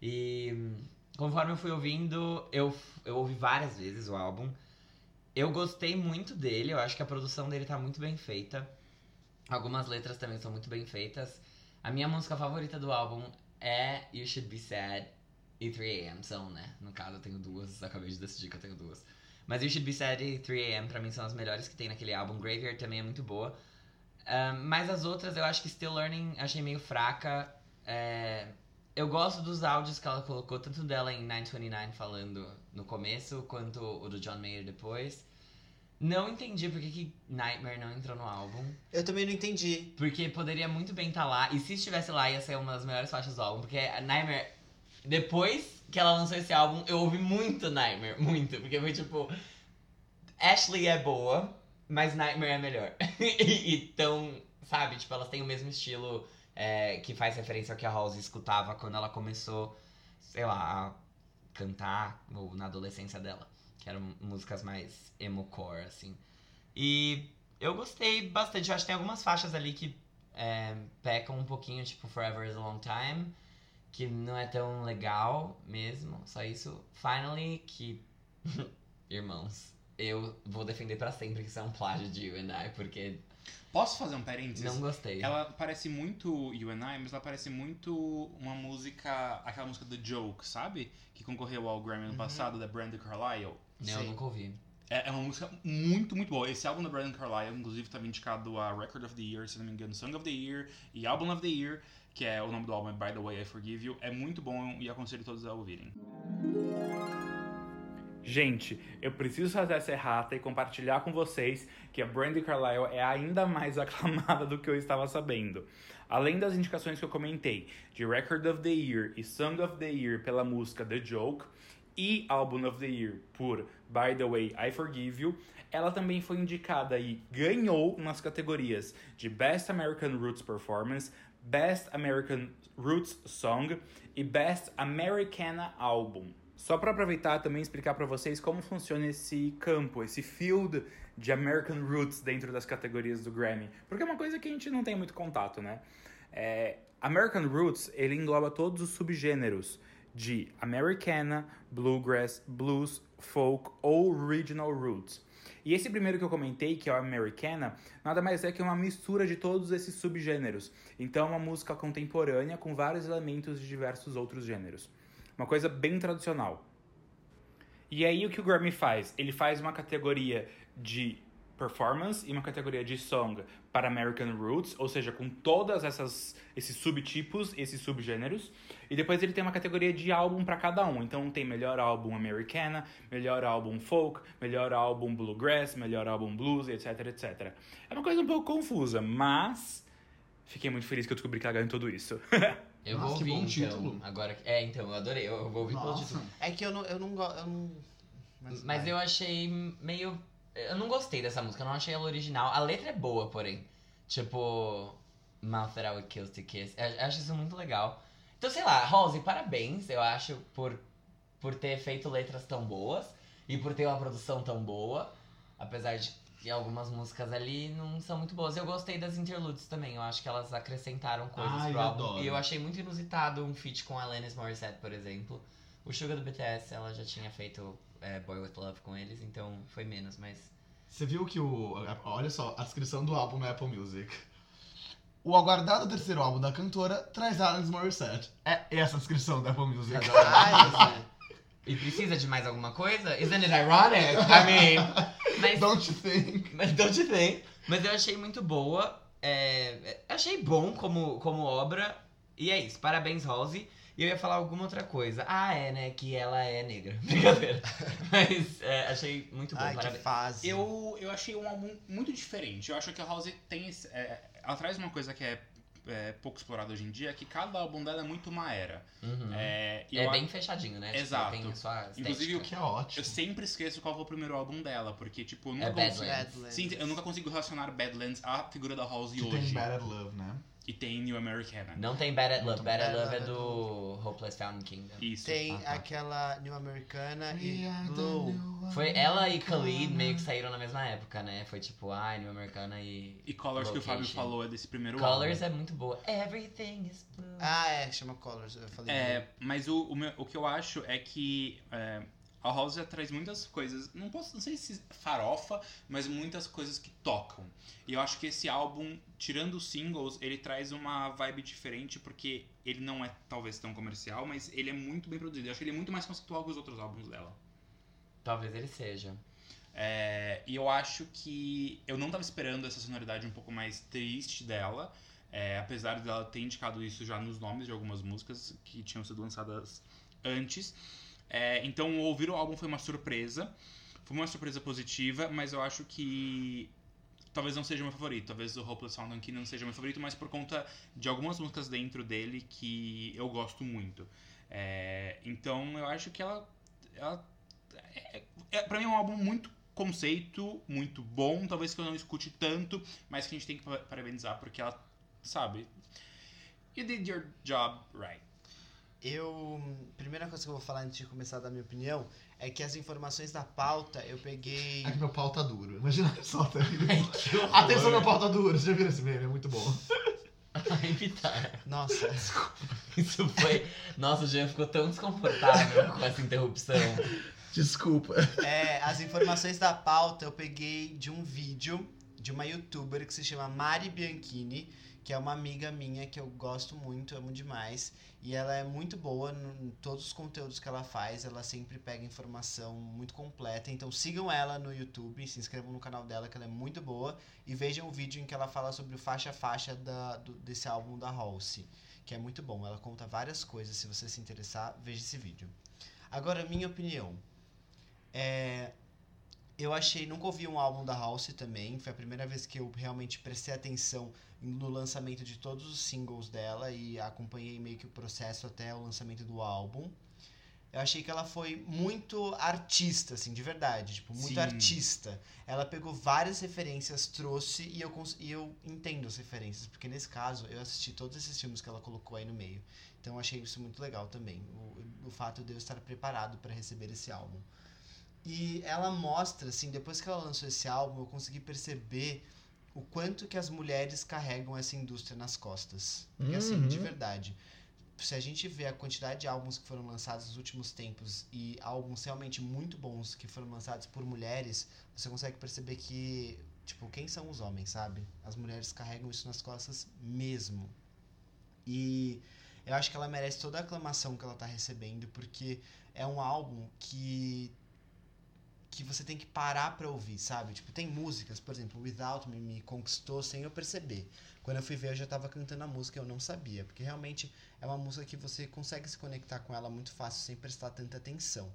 E conforme eu fui ouvindo, eu, eu ouvi várias vezes o álbum. Eu gostei muito dele, eu acho que a produção dele tá muito bem feita. Algumas letras também são muito bem feitas. A minha música favorita do álbum é You Should Be Sad e 3am, são, né? No caso eu tenho duas, acabei de decidir que eu tenho duas. Mas You Should Be Sad e 3am pra mim são as melhores que tem naquele álbum. Graveyard também é muito boa. Ahn, mas as outras eu acho que Still Learning achei meio fraca. É, eu gosto dos áudios que ela colocou, tanto dela em 929 falando no começo, quanto o do John Mayer depois. Não entendi por que, que Nightmare não entrou no álbum. Eu também não entendi. Porque poderia muito bem estar lá. E se estivesse lá, ia ser uma das melhores faixas do álbum. Porque a Nightmare, depois que ela lançou esse álbum, eu ouvi muito Nightmare. Muito. Porque foi tipo. Ashley é boa, mas Nightmare é melhor. então, sabe? Tipo, elas têm o mesmo estilo é, que faz referência ao que a Halsey escutava quando ela começou, sei lá, a cantar ou na adolescência dela. Que eram músicas mais emo-core, assim. E eu gostei bastante. Eu acho que tem algumas faixas ali que é, pecam um pouquinho, tipo Forever is a Long Time, que não é tão legal mesmo. Só isso. Finally, que. Irmãos, eu vou defender pra sempre que isso é um plágio de You and I, porque Posso fazer um parênteses? não gostei. Ela parece muito You and I, mas ela parece muito uma música, aquela música The Joke, sabe? Que concorreu ao Grammy ano passado, da Brandon Carlile. Não, eu nunca ouvi. É, é uma música muito, muito boa. Esse álbum da Brandon Carlile, inclusive, estava indicado a Record of the Year, se não me engano, Song of the Year e Album of the Year, que é o nome do álbum é By the Way I Forgive You. É muito bom e aconselho todos a ouvirem. Gente, eu preciso fazer essa errata e compartilhar com vocês que a Brandy Carlile é ainda mais aclamada do que eu estava sabendo. Além das indicações que eu comentei, de Record of the Year e Song of the Year pela música The Joke e Album of the Year por By the Way I Forgive You, ela também foi indicada e ganhou nas categorias de Best American Roots Performance, Best American Roots Song e Best Americana Album. Só para aproveitar também explicar para vocês como funciona esse campo, esse field de American Roots dentro das categorias do Grammy, porque é uma coisa que a gente não tem muito contato, né? É, American Roots ele engloba todos os subgêneros de Americana, Bluegrass, Blues, Folk ou Regional Roots. E esse primeiro que eu comentei, que é o Americana, nada mais é que uma mistura de todos esses subgêneros. Então é uma música contemporânea com vários elementos de diversos outros gêneros. Uma coisa bem tradicional. E aí o que o Grammy faz? Ele faz uma categoria de performance e uma categoria de song para American Roots, ou seja, com todas essas esses subtipos, esses subgêneros, e depois ele tem uma categoria de álbum para cada um. Então tem melhor álbum Americana, melhor álbum folk, melhor álbum bluegrass, melhor álbum blues, etc, etc. É uma coisa um pouco confusa, mas fiquei muito feliz que eu descobri que ela ganhou tudo isso. Eu Nossa, vou que ouvir bom então. título. Agora, é, então, eu adorei. Eu, eu vou ouvir pelo Nossa. título. É que eu não. Eu não, go- eu não Mas vai. eu achei meio. Eu não gostei dessa música, eu não achei ela original. A letra é boa, porém. Tipo. Mouth That I Would Kill to Kiss. Eu eu acho isso muito legal. Então, sei lá, Rose, parabéns, eu acho, por, por ter feito letras tão boas e por ter uma produção tão boa. Apesar de que algumas músicas ali não são muito boas. Eu gostei das interludes também, eu acho que elas acrescentaram coisas Ai, pro eu álbum. adoro. E eu achei muito inusitado um feat com a Alanis Morissette, por exemplo. O Sugar do BTS, ela já tinha feito é, Boy With Love com eles, então foi menos, mas... Você viu que o. Olha só, a descrição do álbum no Apple Music. O aguardado terceiro álbum da cantora traz Alanis Morissette. É essa a descrição do Apple Music. Ai, E precisa de mais alguma coisa? Isn't it ironic? I mean... Mas, Don't you think? mas don't you think? Mas eu achei muito boa. é, é, achei bom como, como obra. E é isso. Parabéns, Rose. E eu ia falar alguma outra coisa. Ah, é, né? Que ela é negra. Brincadeira. Mas é, achei muito bom. Ai, que Parabéns. fase. Eu, eu achei um álbum muito diferente. Eu acho que a House tem esse, é, ela traz uma coisa que é, é, pouco explorada hoje em dia, que cada álbum dela é muito uma era. Uhum. É, É bem fechadinho, né? Tipo, Exato. tem sua estética. Inclusive, o Que é ótimo. eu sempre esqueço qual foi o primeiro álbum dela, porque, tipo, eu nunca É consigo. Badlands. Badlands. Sim, eu nunca consigo relacionar Badlands à figura da House Que hoje. tem Bad at Love, né? E tem New Americana. Não tem Bad at Love. Bad at Bad Love é Love é do Hopeless Found Kingdom. Isso. Tem Ah, tá. aquela New Americana e Blue. Foi ela e. Khalid meio que saíram na mesma época, né? Foi tipo, ai, New Americana e. E Colors que o Fábio Location. falou é desse primeiro Colors álbum. é muito boa. Everything is blue. Ah, é, chama Colors, eu falei. É, mas o, o, meu- o que eu acho é que é, a House já traz muitas coisas, não posso, não sei se farofa, mas muitas coisas que tocam. E eu acho que esse álbum, tirando os singles, ele traz uma vibe diferente porque ele não é talvez tão comercial, mas ele é muito bem produzido. Eu acho que ele é muito mais conceitual que os outros álbuns dela. Talvez ele seja. É, e eu acho que eu não tava esperando essa sonoridade um pouco mais triste dela. é, apesar dela ter indicado isso já nos nomes de algumas músicas que tinham sido lançadas antes. É, então, ouvir o álbum foi uma surpresa. Foi uma surpresa positiva, mas eu acho que talvez não seja meu favorito. Talvez o Hopeless Found Key não seja meu favorito, mas por conta de algumas músicas dentro dele que eu gosto muito. É, então, eu acho que ela. ela é, é, pra mim é um álbum muito conceito, muito bom. Talvez que eu não escute tanto, mas que a gente tem que pa- parabenizar porque ela, sabe. You did your job right. Eu. Primeira coisa que eu vou falar antes de começar a dar minha opinião é que as informações da pauta eu peguei. Aqui meu pau tá duro. Imagina só, tá Ai. Atenção, meu pau tá duro. Você já viu esse meme? É muito bom. Ai, Vitar. Nossa, Isso foi. Nossa, o Jean ficou tão desconfortável com essa interrupção. Desculpa. é, as informações da pauta eu peguei de um vídeo de uma youtuber que se chama Mari Bianchini, que é uma amiga minha que eu gosto muito, amo demais. E ela é muito boa em todos os conteúdos que ela faz, ela sempre pega informação muito completa. Então sigam ela no YouTube, se inscrevam no canal dela, que ela é muito boa. E vejam o vídeo em que ela fala sobre o faixa a faixa da, do- desse álbum da Halsey, que é muito bom. Ela conta várias coisas, se você se interessar, veja esse vídeo. Agora, minha opinião. É, eu achei, nunca ouvi um álbum da Halsey também. Foi a primeira vez que eu realmente prestei atenção no lançamento de todos os singles dela e acompanhei meio que o processo até o lançamento do álbum. Eu achei que ela foi muito artista, assim, de verdade. Tipo, muito Sim. artista. Ela pegou várias referências, trouxe e eu, e eu entendo as referências. Porque nesse caso, eu assisti todos esses filmes que ela colocou aí no meio. Então eu achei isso muito legal também. O, o fato de eu estar preparado para receber esse álbum. E ela mostra, assim, depois que ela lançou esse álbum, eu consegui perceber o quanto que as mulheres carregam essa indústria nas costas. Porque, assim, Uhum. de verdade, se a gente vê a quantidade de álbuns que foram lançados nos últimos tempos e álbuns realmente muito bons que foram lançados por mulheres, você consegue perceber que, tipo, quem são os homens, sabe? As mulheres carregam isso nas costas mesmo. E eu acho que ela merece toda a aclamação que ela tá recebendo, porque é um álbum que que você tem que parar pra ouvir, sabe? Tipo, tem músicas, por exemplo, Without Me me conquistou sem eu perceber. Quando eu fui ver, eu já tava cantando a música, eu não sabia, porque realmente é uma música que você consegue se conectar com ela muito fácil sem prestar tanta atenção.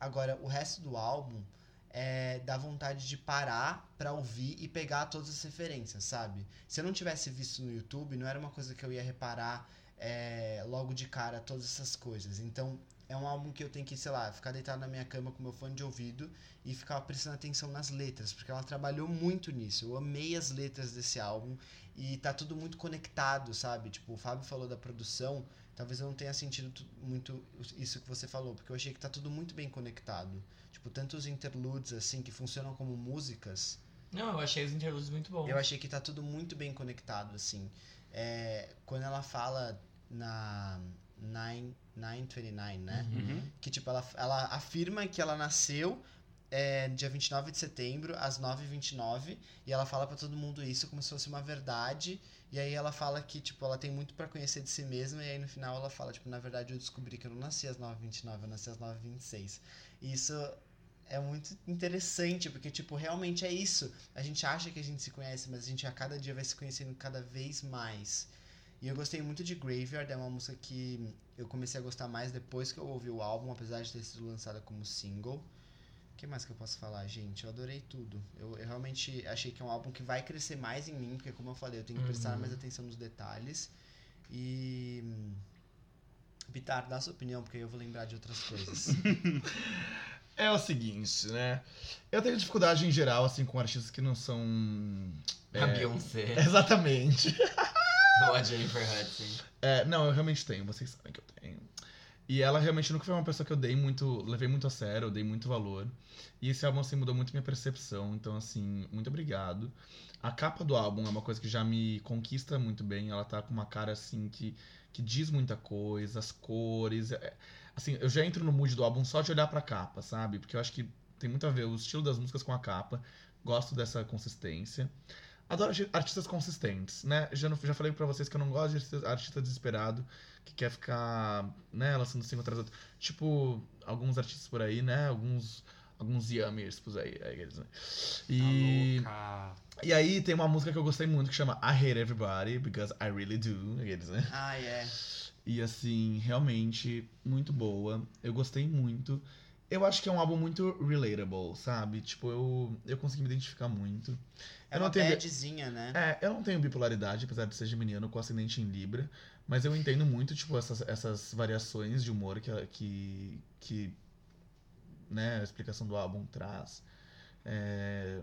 Agora, o resto do álbum é, dá vontade de parar pra ouvir e pegar todas as referências, sabe? Se eu não tivesse visto no YouTube, não era uma coisa que eu ia reparar é, logo de cara todas essas coisas. Então, é um álbum que eu tenho que, sei lá, ficar deitado na minha cama com meu fone de ouvido e ficar prestando atenção nas letras, porque ela trabalhou muito nisso. Eu amei as letras desse álbum e tá tudo muito conectado, sabe? Tipo, o Fábio falou da produção, talvez eu não tenha sentido muito isso que você falou, porque eu achei que tá tudo muito bem conectado. Tipo, tanto os interludes, assim, que funcionam como músicas, Não, eu achei os interludes muito bons. eu achei que tá tudo muito bem conectado, assim. É, quando ela fala na 9, 929, né? Uhum. Que, tipo, ela, ela afirma que ela nasceu é, dia 29 de setembro, às 9h29, e ela fala pra todo mundo isso como se fosse uma verdade. E aí ela fala que, tipo, ela tem muito pra conhecer de si mesma, e aí no final ela fala, tipo, na verdade eu descobri que eu não nasci às 9h29, eu nasci às 9h26. E isso é muito interessante, porque, tipo, realmente é isso. A gente acha que a gente se conhece, mas a gente a cada dia vai se conhecendo cada vez mais. E eu gostei muito de Graveyard, é uma música que eu comecei a gostar mais depois que eu ouvi o álbum, apesar de ter sido lançada como single. O que mais que eu posso falar, gente? Eu adorei tudo. Eu, eu realmente achei que é um álbum que vai crescer mais em mim, porque, como eu falei, eu tenho que prestar Uhum. mais atenção nos detalhes. E. Bitar, dá sua opinião, porque eu vou lembrar de outras coisas. É o seguinte, né? Eu tenho dificuldade em geral, assim, com artistas que não são. A é, Beyoncé, Exatamente. ou a Jennifer Hudson. É, não, eu realmente tenho, vocês sabem que eu tenho. E ela realmente nunca foi uma pessoa que eu dei muito, levei muito a sério, eu dei muito valor. E esse álbum, assim, mudou muito minha percepção, então, assim, muito obrigado. A capa do álbum é uma coisa que já me conquista muito bem, ela tá com uma cara, assim, que, que diz muita coisa, as cores. é- assim, eu já entro no mood do álbum só de olhar pra capa, sabe? Porque eu acho que tem muito a ver o estilo das músicas com a capa, gosto dessa consistência. Adoro arti- artistas consistentes, né? Já, não- já falei pra vocês que eu não gosto de artista, artista desesperado que quer ficar, né, lançando single atrás do outro. Tipo, alguns artistas por aí, né? Alguns alguns yummers por aí, eles, né? E Tá e aí tem uma música que eu gostei muito que chama I Hate Everybody because I really do, eles, né? ah, é. E assim, realmente muito boa. Eu gostei muito. Eu acho que é um álbum muito relatable, sabe? Tipo, eu, eu consegui me identificar muito. É Eu uma tenho- badzinha, né? É, eu não tenho bipolaridade, apesar de ser geminiano com ascendente em Libra, mas eu entendo muito, tipo, essas, essas variações de humor que, que, que né, a explicação do álbum traz. É,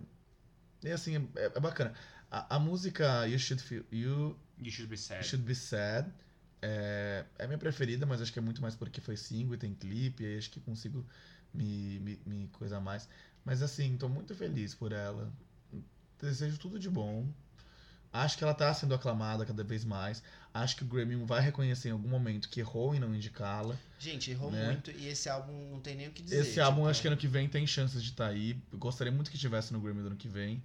e assim, é, é bacana. A, a música You Should Feel, You You should be sad. Should Be Sad é, é minha preferida, mas acho que é muito mais porque foi single e tem clipe, aí acho que consigo me, me, me coisar mais. Mas assim, tô muito feliz por ela. Desejo tudo de bom. Acho que ela tá sendo aclamada cada vez mais. Acho que o Grammy vai reconhecer em algum momento que errou em não indicá-la. Gente, errou Né? muito e esse álbum não tem nem o que dizer. Esse álbum tipo, acho que ano que vem tem chances de estar aí. Eu gostaria muito que estivesse no Grammy do ano que vem.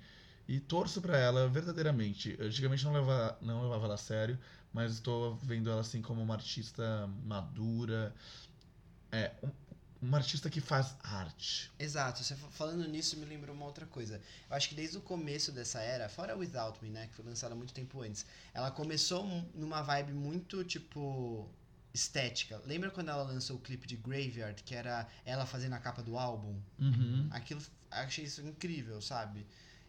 E torço pra ela verdadeiramente. Eu antigamente não levava, não levava ela a sério, mas estou vendo ela assim como uma artista madura. É, um- uma artista que faz arte. Exato, você fa- falando nisso me lembrou uma outra coisa. Eu acho que desde o começo dessa era, fora Without Me, né, que foi lançada muito tempo antes, ela começou um- numa vibe muito tipo estética. Lembra quando ela lançou o clipe de Graveyard, que era ela fazendo a capa do álbum? Uhum. Aquilo, achei isso incrível, sabe?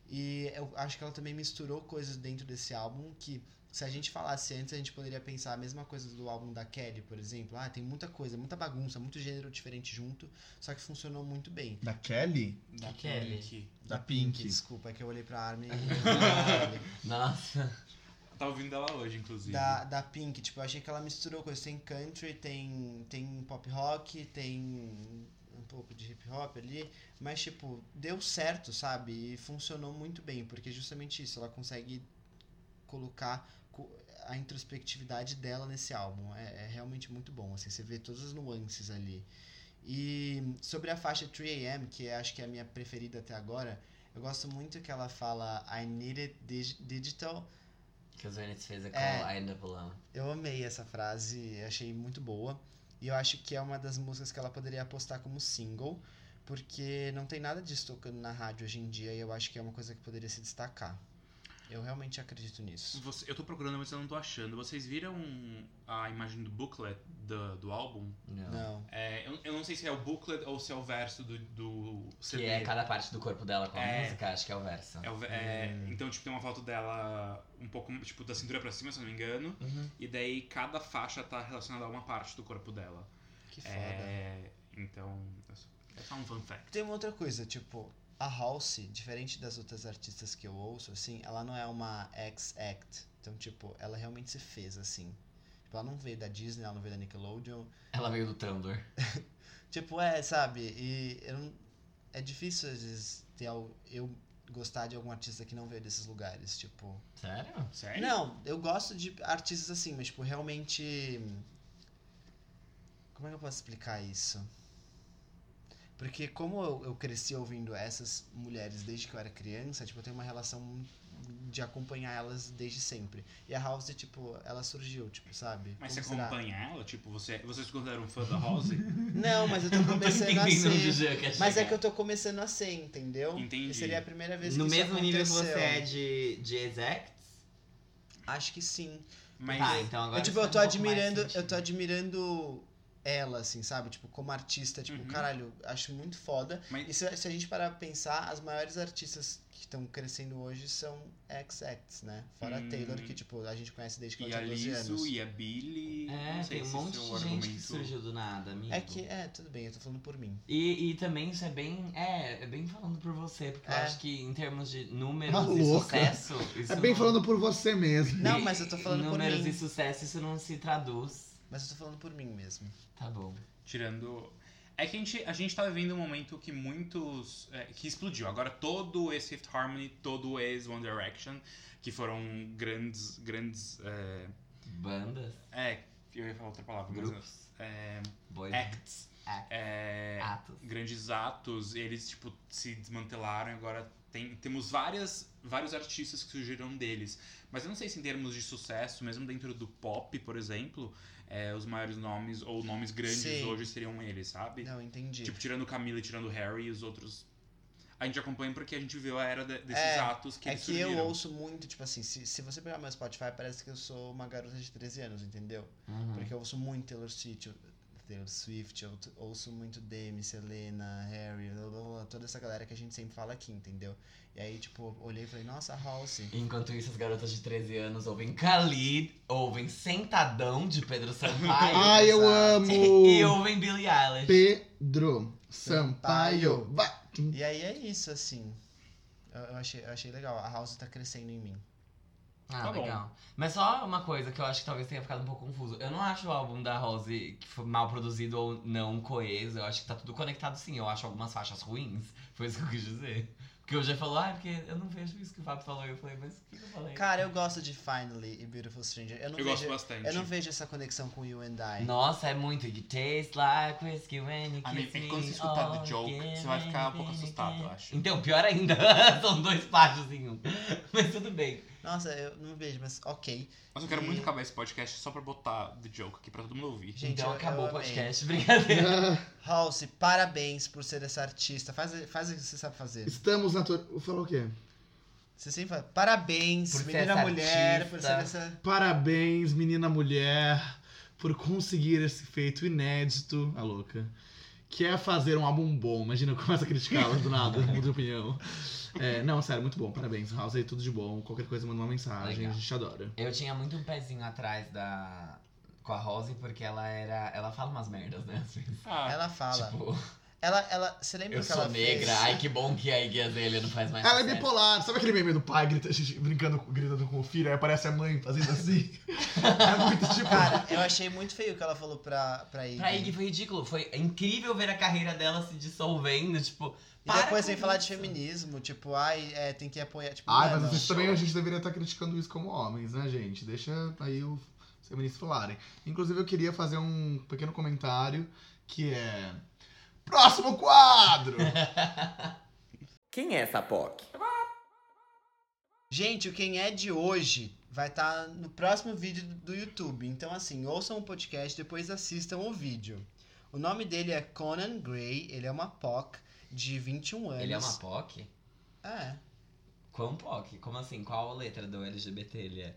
E eu acho que ela também misturou coisas dentro desse álbum que, se a gente falasse antes, a gente poderia pensar a mesma coisa do álbum da Kelly, por exemplo. Ah, tem muita coisa, muita bagunça, muito gênero diferente junto, só que funcionou muito bem. Da Kelly? Da Que Kelly? Pink. Da Pink. Desculpa, é que eu olhei pra Armin e Nossa. Tá ouvindo dela hoje, inclusive. da, da Pink, tipo, eu achei que ela misturou coisas. Tem country, tem, tem pop rock, tem um pouco de hip hop ali, mas, tipo, deu certo, sabe? E funcionou muito bem, porque justamente isso, ela consegue colocar co- a introspectividade dela nesse álbum. É, é realmente muito bom, assim, você vê todas as nuances ali. E sobre a faixa 3AM, que acho que é a minha preferida até agora, eu gosto muito que ela fala I need it dig- digital, Because when it's physical, É. I end up alone. eu amei essa frase, achei muito boa. E eu acho que é uma das músicas que ela poderia apostar como single, porque não tem nada disso tocando na rádio hoje em dia e eu acho que é uma coisa que poderia se destacar. Eu realmente acredito nisso. Você- eu tô procurando, mas eu não tô achando. Vocês viram a imagem do booklet do, do álbum? Não. Não. É, eu, eu não sei se é o booklet ou se é o verso do, do Que CD. é cada parte do corpo dela com a É. música, acho que é o verso. É o é, Então, tipo, tem uma foto dela um pouco, tipo, da cintura pra cima, se eu não me engano. Uhum. E daí cada faixa tá relacionada a uma parte do corpo dela. Que foda. É, então, é só um fun fact. Tem uma outra coisa, tipo, a Halsey, diferente das outras artistas que eu ouço, assim, ela não é uma ex-act. Então, tipo, ela realmente se fez, assim. Tipo, ela não veio da Disney, ela não veio da Nickelodeon. Ela veio do Tumblr. Tipo, é, sabe? E eu não- é difícil, às vezes, ter al- eu gostar de algum artista que não veio desses lugares, tipo... Sério? Sério? Não, eu gosto de artistas assim, mas, tipo, realmente... Como é que eu posso explicar isso? Porque como eu, eu cresci ouvindo essas mulheres desde que eu era criança, tipo, eu tenho uma relação de acompanhar elas desde sempre. E a House, tipo, ela surgiu, tipo, sabe? Mas Como você será? acompanha ela? Tipo, você, você se considera um fã da House? Não, mas eu tô começando a onde o ser. Mas é chegar. que eu tô começando a ser, entendeu? Entendi. E seria a primeira vez No que mesmo isso nível que você é de, de Exacts? Acho que sim. Mas Tá, então agora eu, tipo, eu faz tô um admirando, eu tô admirando ela, assim, sabe? Tipo, como artista, tipo, Uhum. caralho, acho muito foda. Mas- E se, se a gente parar pra pensar, as maiores artistas que estão crescendo hoje são ex-acts, né? Fora Hum. a Taylor, que, tipo, a gente conhece desde que E ela a tinha 12 anos. Lizzo e a Billy. É, tem um monte é de gente que argumento. surgiu do nada, amigo. É que, é, tudo bem, eu tô falando por mim. E, e também isso é bem. É, é bem falando por você, porque eu É. acho que em termos de números Ah, e louca. sucesso. Isso É bem não- falando por você mesmo. Não, e- mas eu tô falando por números mim. e sucesso, isso não se traduz. Mas eu tô falando por mim mesmo. Tá bom. Tirando. É que a gente, a gente tá vivendo um momento que muitos. é, que explodiu. Agora todo esse Fifth Harmony, todo esse One Direction, que foram grandes. grandes. É, Bandas, é eu ia falar outra palavra, mas. grupos, É, boys, acts. acts, É, atos. grandes atos, eles tipo se desmantelaram e agora tem, temos várias, vários artistas que surgiram deles. Mas eu não sei se em termos de sucesso, mesmo dentro do pop, por exemplo, é, os maiores nomes ou nomes grandes Sim. hoje seriam eles, sabe? Não, entendi. Tipo, tirando Camila e tirando Harry e os outros. A gente acompanha porque a gente viveu a era de- desses É, atos que é eles que eu surgiram. ouço muito, tipo assim, se, se você pegar meu Spotify, parece que eu sou uma garota de 13 anos, entendeu? Uhum. Porque eu ouço muito Taylor Swift, eu- Taylor Swift, eu ouço muito Demi, Selena, Harry, blá, blá, blá, toda essa galera que a gente sempre fala aqui, entendeu? E aí, tipo, olhei e falei, nossa, House. Enquanto isso, as garotas de 13 anos ouvem Khalid, ouvem Sentadão de Pedro Sampaio. Ai, eu amo! E ouvem Billie Eilish. Pedro Sampaio. Sampaio. Vai. E aí é isso, assim. Eu, eu achei, eu achei legal. A House tá crescendo em mim. Ah, Tá bom. legal. Mas só uma coisa que eu acho que talvez tenha ficado um pouco confuso. Eu não acho o álbum da Rose que foi mal produzido ou não coeso. Eu acho que tá tudo conectado sim. Eu acho algumas faixas ruins. Foi isso que eu quis dizer. Porque eu já falou, ah, porque eu não vejo isso que o Fábio falou. Eu falei, mas o que eu falei? Cara, eu gosto de Finally e Beautiful Stranger. Eu não, Eu vejo, gosto bastante. eu não vejo essa conexão com You and I. Nossa, é muito. You taste like whiskey when you Amigo, kiss é que me. quando você escutar The Joke, você vai ficar um pouco assustado, eu acho. Então, pior ainda. São dois páginas em um. Mas tudo bem. Nossa, eu não vejo, mas ok. Mas eu quero E- muito acabar esse podcast só pra botar The Joke aqui pra todo mundo ouvir. Gente, então eu- acabou eu o podcast. Brincadeira. House, parabéns por ser essa artista. Faz, faz o que você sabe fazer. Estamos na tua. Falou o quê? Você sempre fala, parabéns, Por menina mulher, por ser artista. essa. Parabéns, menina mulher, por conseguir esse feito inédito, a louca. Que é fazer um álbum bom. Imagina, eu começo a criticá-la do nada, muda de opinião. É, não, sério, muito bom. Parabéns, House aí, tudo de bom. Qualquer coisa, manda uma mensagem, Legal. a gente adora. Eu tinha muito um pezinho atrás da. Com a Rose, porque ela era. Ela fala umas merdas, né? Ah, Ela fala. Tipo, Ela, ela, você lembra eu que sou ela negra. fez? Ai, que bom que a Iggy Azalea não faz mais Ela é bipolar. Sabe aquele meme do pai grita, brincando, gritando com o filho? Aí aparece a mãe fazendo assim. é muito tipo. Cara, eu achei muito feio o que ela falou pra, pra Iggy. Pra Iggy foi ridículo. Foi incrível ver a carreira dela se dissolvendo. Tipo, E para depois vem falar de feminismo, tipo, ai, é, tem que apoiar. Tipo, Ai, mano, mas isso também a gente deveria estar criticando isso como homens, né, gente? Deixa aí os feministas falarem. Inclusive, eu queria fazer um pequeno comentário que é. Próximo quadro! Quem é essa POC? Gente, o Quem É de hoje vai estar no próximo vídeo do YouTube. Então, assim, ouçam o podcast, depois assistam o vídeo. O nome dele é Conan Gray, ele é uma POC de 21 anos. Ele é uma POC? É, Quão POC? Como assim? Qual letra do LGBT ele é?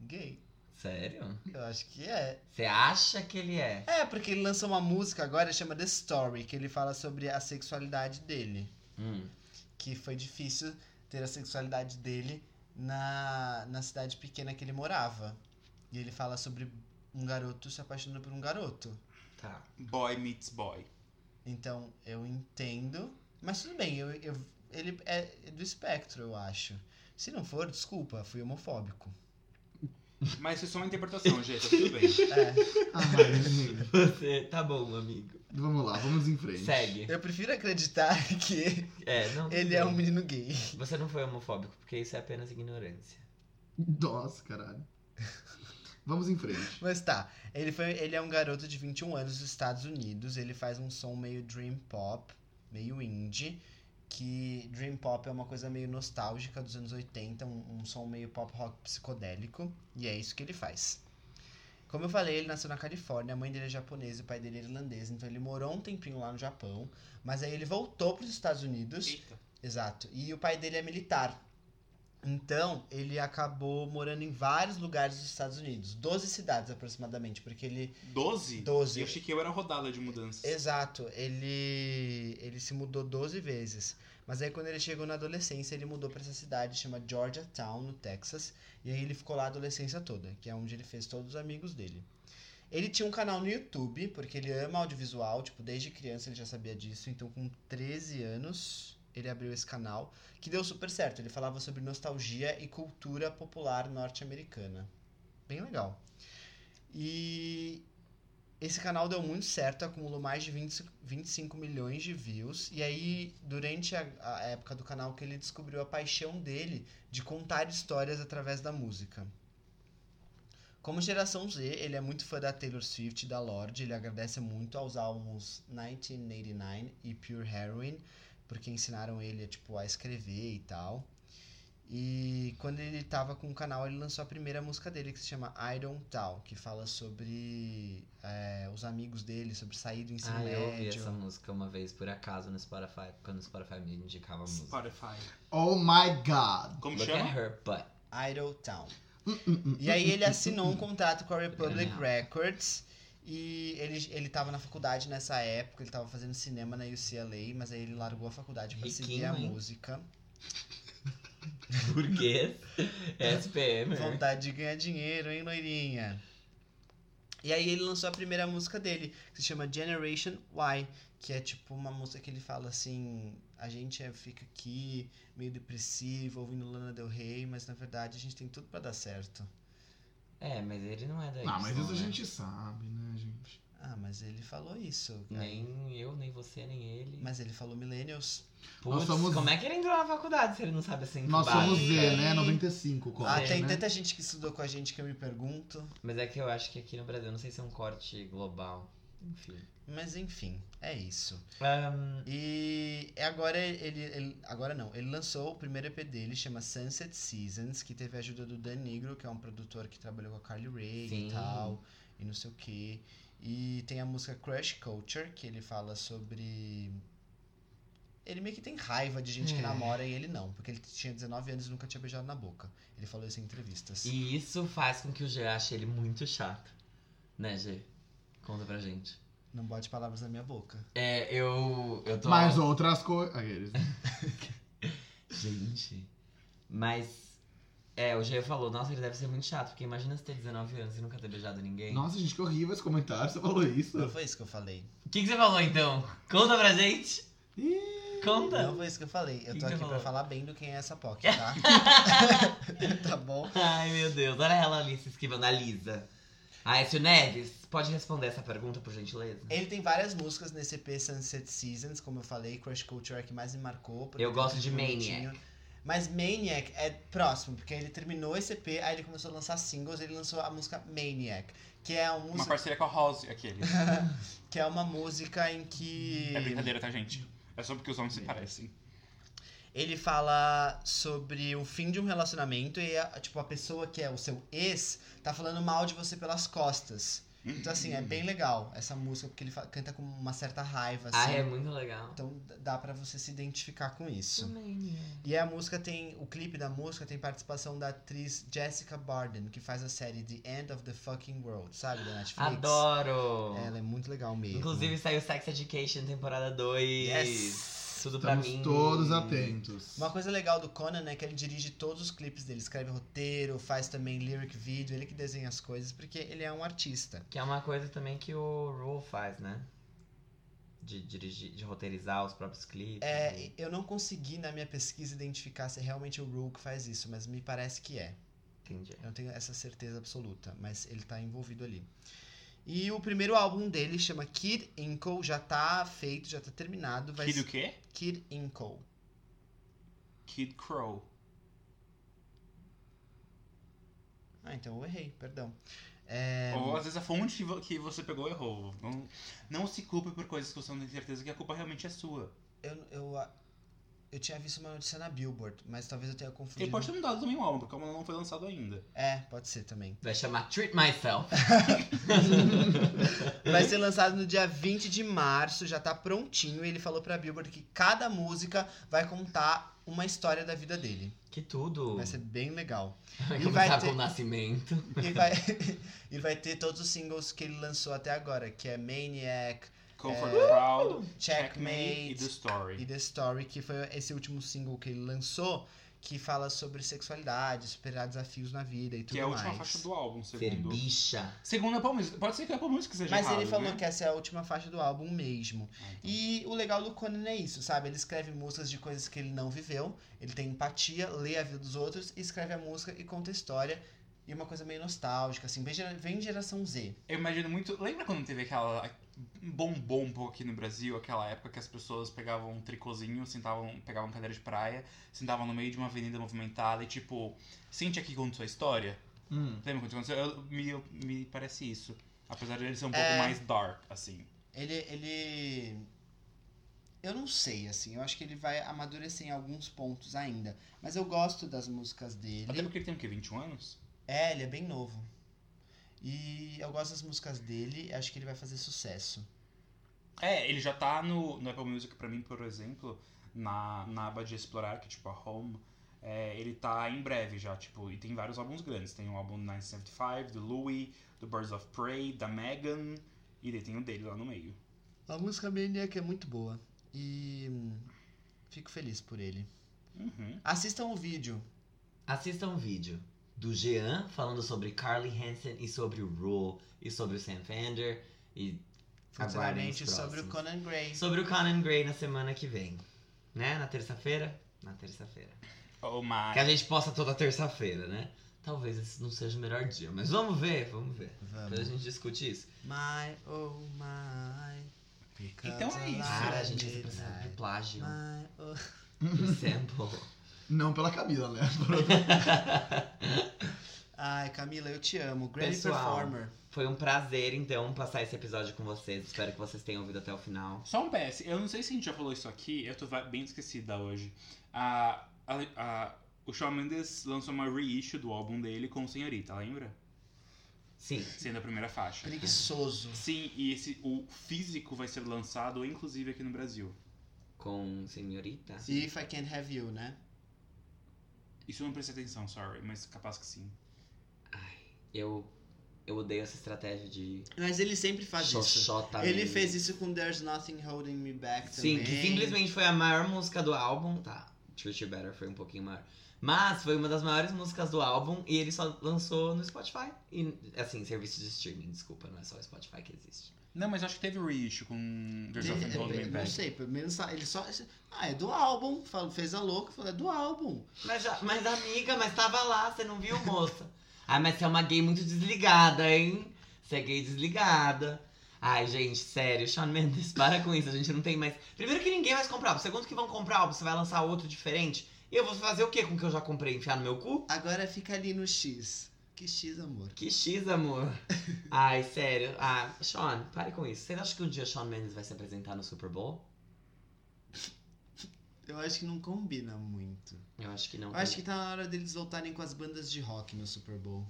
gay. Sério? Eu acho que é. Você acha que ele é? É, porque ele lançou uma música agora, chama The Story, que ele fala sobre a sexualidade dele. Hum. Que foi difícil ter a sexualidade dele na, na cidade pequena que ele morava. E ele fala sobre um garoto se apaixonando por um garoto. Tá. Boy meets boy. Então, eu entendo. Mas tudo bem, eu, eu- ele é do espectro, eu acho. Se não for, desculpa, fui homofóbico. Mas isso é só uma interpretação, gente, tá tudo bem. É, menino. Você. Tá bom, amigo. Vamos lá, vamos em frente. Segue. eu prefiro acreditar que É, não. ele é um menino gay. Você não foi homofóbico, porque isso é apenas ignorância. Nossa, caralho. Vamos em frente. Mas tá, ele, foi, ele é um garoto de 21 anos dos Estados Unidos. Ele faz um som meio dream pop, meio indie. Que Dream Pop é uma coisa meio nostálgica dos anos 80, um, um som meio pop rock psicodélico, e é isso que ele faz. Como eu falei, ele nasceu na Califórnia, a mãe dele é japonesa e o pai dele é irlandês, então ele morou um tempinho lá no Japão, mas aí ele voltou para os Estados Unidos. Eita. Exato. E o pai dele é militar. Então, ele acabou morando em vários lugares dos Estados Unidos. 12 cidades aproximadamente, porque ele. 12? 12. Eu achei que eu era rodada de mudanças. Exato, ele ele se mudou 12 vezes. Mas aí quando ele chegou na adolescência, ele mudou para essa cidade chama Georgetown, no Texas, e aí ele ficou lá a adolescência toda, que é onde ele fez todos os amigos dele. Ele tinha um canal no YouTube, porque ele ama audiovisual, tipo, desde criança ele já sabia disso, então com 13 anos ele abriu esse canal, que deu super certo. Ele falava sobre nostalgia e cultura popular norte-americana. Bem legal. E esse canal deu muito certo, acumulou mais de 20, 25 milhões de views. E aí, durante a, a época do canal, que ele descobriu a paixão dele de contar histórias através da música. Como geração Z, ele é muito fã da Taylor Swift e da Lorde. Ele agradece muito aos álbuns 1989 e Pure Heroin, porque ensinaram ele tipo, a escrever e tal. E quando ele tava com o canal, ele lançou a primeira música dele, que se chama I Don't Tal, que fala sobre é, os amigos dele, sobre sair do ensino Ah, eu ouvi médio. essa música uma vez, por acaso, no Spotify, quando o Spotify me indicava a música. Spotify. Oh my god. Como Look chama? at her butt. Idle Town. Hum, hum, hum, E aí ele assinou um contrato com a Republic. Records e ele, ele tava na faculdade nessa época, ele tava fazendo cinema na UCLA, mas aí ele largou a faculdade pra seguir a hein? música. Por quê? SPM. né? Vontade de ganhar dinheiro, hein, loirinha? E aí ele lançou a primeira música dele, que se chama Generation Y, que é tipo uma música que ele fala assim, a gente é- fica aqui meio depressivo, ouvindo Lana Del Rey, mas na verdade a gente tem tudo pra dar certo. É, mas ele não é daí. Ah, mas isso a gente sabe, né, gente? Ah, mas ele falou isso. Nem eu, nem você, nem ele. Mas ele falou millennials. Putz, Nós somos- como é que ele entrou na faculdade se ele não sabe assim? Nós somos Z, né? Aí- 95, como ah, é, tem né? tanta gente que estudou com a gente que eu me pergunto. Mas é que eu acho que aqui no Brasil, não sei se é um corte global. Enfim. Mas enfim, é isso. Ahn, E agora ele, ele- Agora não, ele lançou o primeiro EP dele, chama Sunset Seasons, que teve a ajuda do Dan Negro, que é um produtor que trabalhou com a Carly Rae Sim. e tal, e não sei o que. E tem a música Crush Culture, que ele fala sobre. Ele meio que tem raiva de gente que É. namora e ele não, porque ele tinha 19 anos e nunca tinha beijado na boca. Ele falou isso em entrevistas. e isso faz com que o G ache ele muito chato. Né, G? Conta pra gente. Não bote palavras na minha boca. É, eu. Eu tô. Mas outras coisas. Aqueles. Gente. Mas. É, o G falou, nossa, ele deve ser muito chato, porque imagina você ter 19 anos e nunca ter beijado ninguém. Nossa, gente, que horrível esse comentário. Você falou isso. Não foi isso que eu falei. O que, que você falou então? Conta pra gente! Conta! Não foi isso que eu falei. Eu Que tô que aqui pra falar bem do quem é essa POC, tá? tá bom? Ai, meu Deus, olha ela ali se esquivando, a Lisa. Aécio Neves, pode responder essa pergunta, por gentileza? Ele tem várias músicas nesse EP Sunset Seasons, como eu falei, Crush Culture é que mais me marcou. Eu gosto é de bonitinho. Maniac. Mas Maniac é próximo, porque ele terminou esse EP, aí ele começou a lançar singles, ele lançou a música Maniac, que é uma Uma música, parceria com a House, aquele. que é uma música em que É brincadeira, tá, gente? É só porque os nomes se parecem. Ele fala sobre o fim de um relacionamento e a, tipo a pessoa que é o seu ex tá falando mal de você pelas costas. Então assim, é bem legal essa música porque ele canta com uma certa raiva assim. Ah, é muito legal. Então dá pra você se identificar com isso. E a música tem. O clipe da música tem participação da atriz Jessica Barden, que faz a série The End of the Fucking World, sabe? Da Netflix. Adoro! Ela é muito legal mesmo. Inclusive saiu Sex Education temporada 2. Yes! Tudo pra Estamos mim. todos atentos. Uma coisa legal do Conan é que ele dirige todos os clipes dele, escreve roteiro, faz também lyric video, ele que desenha as coisas, porque ele é um artista. Que é uma coisa também que o Rule faz, né? De dirigir, de roteirizar os próprios clipes. É, eu não consegui na minha pesquisa identificar se é realmente o Rule que faz isso, mas me parece que é. Entendi. Eu não tenho essa certeza absoluta, mas ele tá envolvido ali. E o primeiro álbum dele chama Kid Inkle, já tá feito, já tá terminado. Vai Kid o quê? Kid Inkle. Kid Crow. Ah, então eu errei, perdão. É, Ou às vezes a fonte que vo- que você pegou errou. Não, não se culpe por coisas que você não tem certeza que a culpa realmente é sua. eu, eu, Eu tinha visto uma notícia na Billboard, mas talvez eu tenha Ele confundido. pode ter mudado também o álbum, porque o álbum não foi lançado ainda. É, pode ser também. Vai chamar Treat Myself. Vai ser lançado no dia 20 de março, já tá prontinho. E ele falou pra Billboard que cada música vai contar uma história da vida dele. Que tudo. Vai ser bem legal. Vai e começar vai com ter- o nascimento. E vai, e vai ter todos os singles que ele lançou até agora, que é Maniac, Comfort É. Proud, Checkmate e The Story. e The Story, que foi esse último single que ele lançou, que fala sobre sexualidade, superar desafios na vida e tudo Que é a última mais. faixa do álbum, Ser segundo. bicha. Segundo a Apple Music. Pode ser que a Apple Music seja Mas errado, ele falou né? que essa é a última faixa do álbum mesmo. Ah, então. E o legal do Conan é isso, sabe? Ele escreve músicas de coisas que ele não viveu, ele tem empatia, lê a vida dos outros, e escreve a música e conta a história. E uma coisa meio nostálgica, assim, bem, gera- bem geração Z. Eu imagino muito. Lembra quando teve aquela. Bombom um pouco aqui no Brasil, aquela época que as pessoas pegavam um tricôzinho, sentavam, pegavam cadeira de praia, sentavam no meio de uma avenida movimentada e tipo, sente aqui conta sua história. Hum. Lembra quando aconteceu? Eu- me, eu- me parece isso. Apesar de ele ser um pouco É. mais dark, assim. Ele, ele. Eu não sei, assim. Eu acho que ele vai amadurecer em alguns pontos ainda. Mas eu gosto das músicas dele. Até porque ele tem o quê? 21 anos? É, ele é bem novo. E eu gosto das músicas dele. Acho que ele vai fazer sucesso. É, ele já tá no, no Apple Music pra mim, por exemplo, na, na aba de explorar, que é tipo a Home. É, ele tá em breve já, tipo, e tem vários álbuns grandes. Tem o álbum 1975, do Louis, do Birds of Prey, da Megan, e daí tem o dele lá no meio. A música Maniac é muito boa. E. hum, Fico feliz por ele. Uhum. Assistam o vídeo. Assista um vídeo do Jean falando sobre Carly Hansen e sobre o Rule e sobre o Sam Fender e Futuramente sobre o. Conan Gray. sobre o Conan Gray na semana que vem. Né? Na terça-feira? Na terça-feira. Oh my. Que a gente posta toda terça-feira, né? Talvez esse não seja o melhor dia, mas vamos ver, vamos ver. Depois a Vamos. gente discute isso. My, oh my. Então é isso. Cara, a gente vai processado de plágio. My, oh... Sample. Não pela Camila, né? Ai, Camila, eu te amo. Grammy Pessoal. Performer. Foi um prazer, então, passar esse episódio com vocês. Espero que vocês tenham ouvido até o final. Só um PS, eu não sei se a gente já falou isso aqui, eu tô bem esquecida hoje. A, a, a- o Shawn Mendes lançou uma reissue do álbum dele com Senhorita, lembra? Sim. Sendo a primeira faixa. Preguiçoso. Sim, e esse, o físico vai ser lançado, inclusive, aqui no Brasil. Com senhorita. If I Can't Have You, né? Isso eu não prestei atenção, sorry, mas capaz que sim. Ai, eu, eu odeio essa estratégia de Mas ele sempre faz isso. xoxota. Ele mesmo. fez isso com There's Nothing Holding Me Back Sim, também. que simplesmente foi a maior música do álbum. Tá, Treat You Better foi um pouquinho maior. Mas foi uma das maiores músicas do álbum e ele só lançou no Spotify. E, assim, serviço de streaming, desculpa, não é só o Spotify que existe. Não, mas acho que teve reissue com There's Ele- Nothing Holding Me ele- não Back. sei, pelo menos ele só. Ah, é do álbum. Falou- Fez a louca, falou, é do álbum. Mas, já- mas amiga, mas tava lá, você não viu, moça? Ai, mas você é uma gay muito desligada, hein? Você é gay desligada. Ai, gente, sério, Shawn Mendes, para com isso, a gente não tem mais. Primeiro que ninguém vai comprar álbum. Segundo que vão comprar álbum, você vai lançar outro diferente. E eu vou fazer o que com o que eu já comprei? Enfiar no meu cu? Agora fica ali no X. Que X, amor. Que X, amor. Ai, sério. Ah, Sean, pare com isso. Vocês acham que um dia Shawn Mendes vai se apresentar no Super Bowl? Eu acho que não combina muito. Eu acho que não. Eu acho que tá na hora deles voltarem com as bandas de rock no Super Bowl.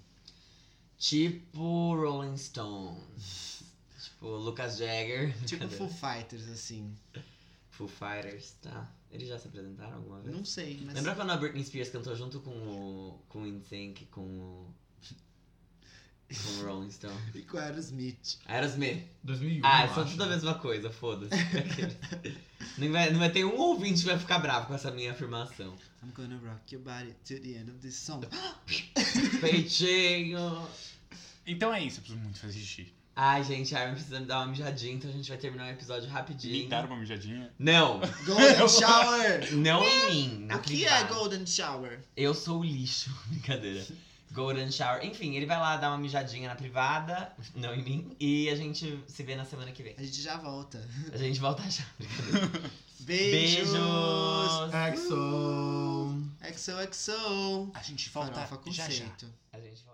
Tipo Rolling Stones. tipo Lucas Jagger. Tipo Cadê? Foo Fighters, assim. Foo Fighters, tá. Eles já se apresentaram alguma vez? Não sei, mas. Lembra quando a Britney Spears cantou junto com o, com o com o, com o Rolling Stone? E com Aerosmith. Aerosmith. 2001. Ah, eu são acho. tudo a mesma coisa, foda-se. não, vai, não vai ter um ouvinte que vai ficar bravo com essa minha afirmação. I'm gonna rock your body to the end of this song. Peitinho! Então é isso, eu preciso muito fazer xixi. Ai, gente, a Armin precisa me dar uma mijadinha, então a gente vai terminar o episódio rapidinho. Me dar uma mijadinha. Não, Golden Shower! não em mim, na o que privada. é Golden Shower? Eu sou o lixo, brincadeira. Golden Shower. Enfim, ele vai lá dar uma mijadinha na privada, não em mim, e a gente se vê na semana que vem. A gente já volta. A gente volta já. Beijos! Beijos! Exo. XOXO! A gente volta Farofa já já. conceito. A gente volta.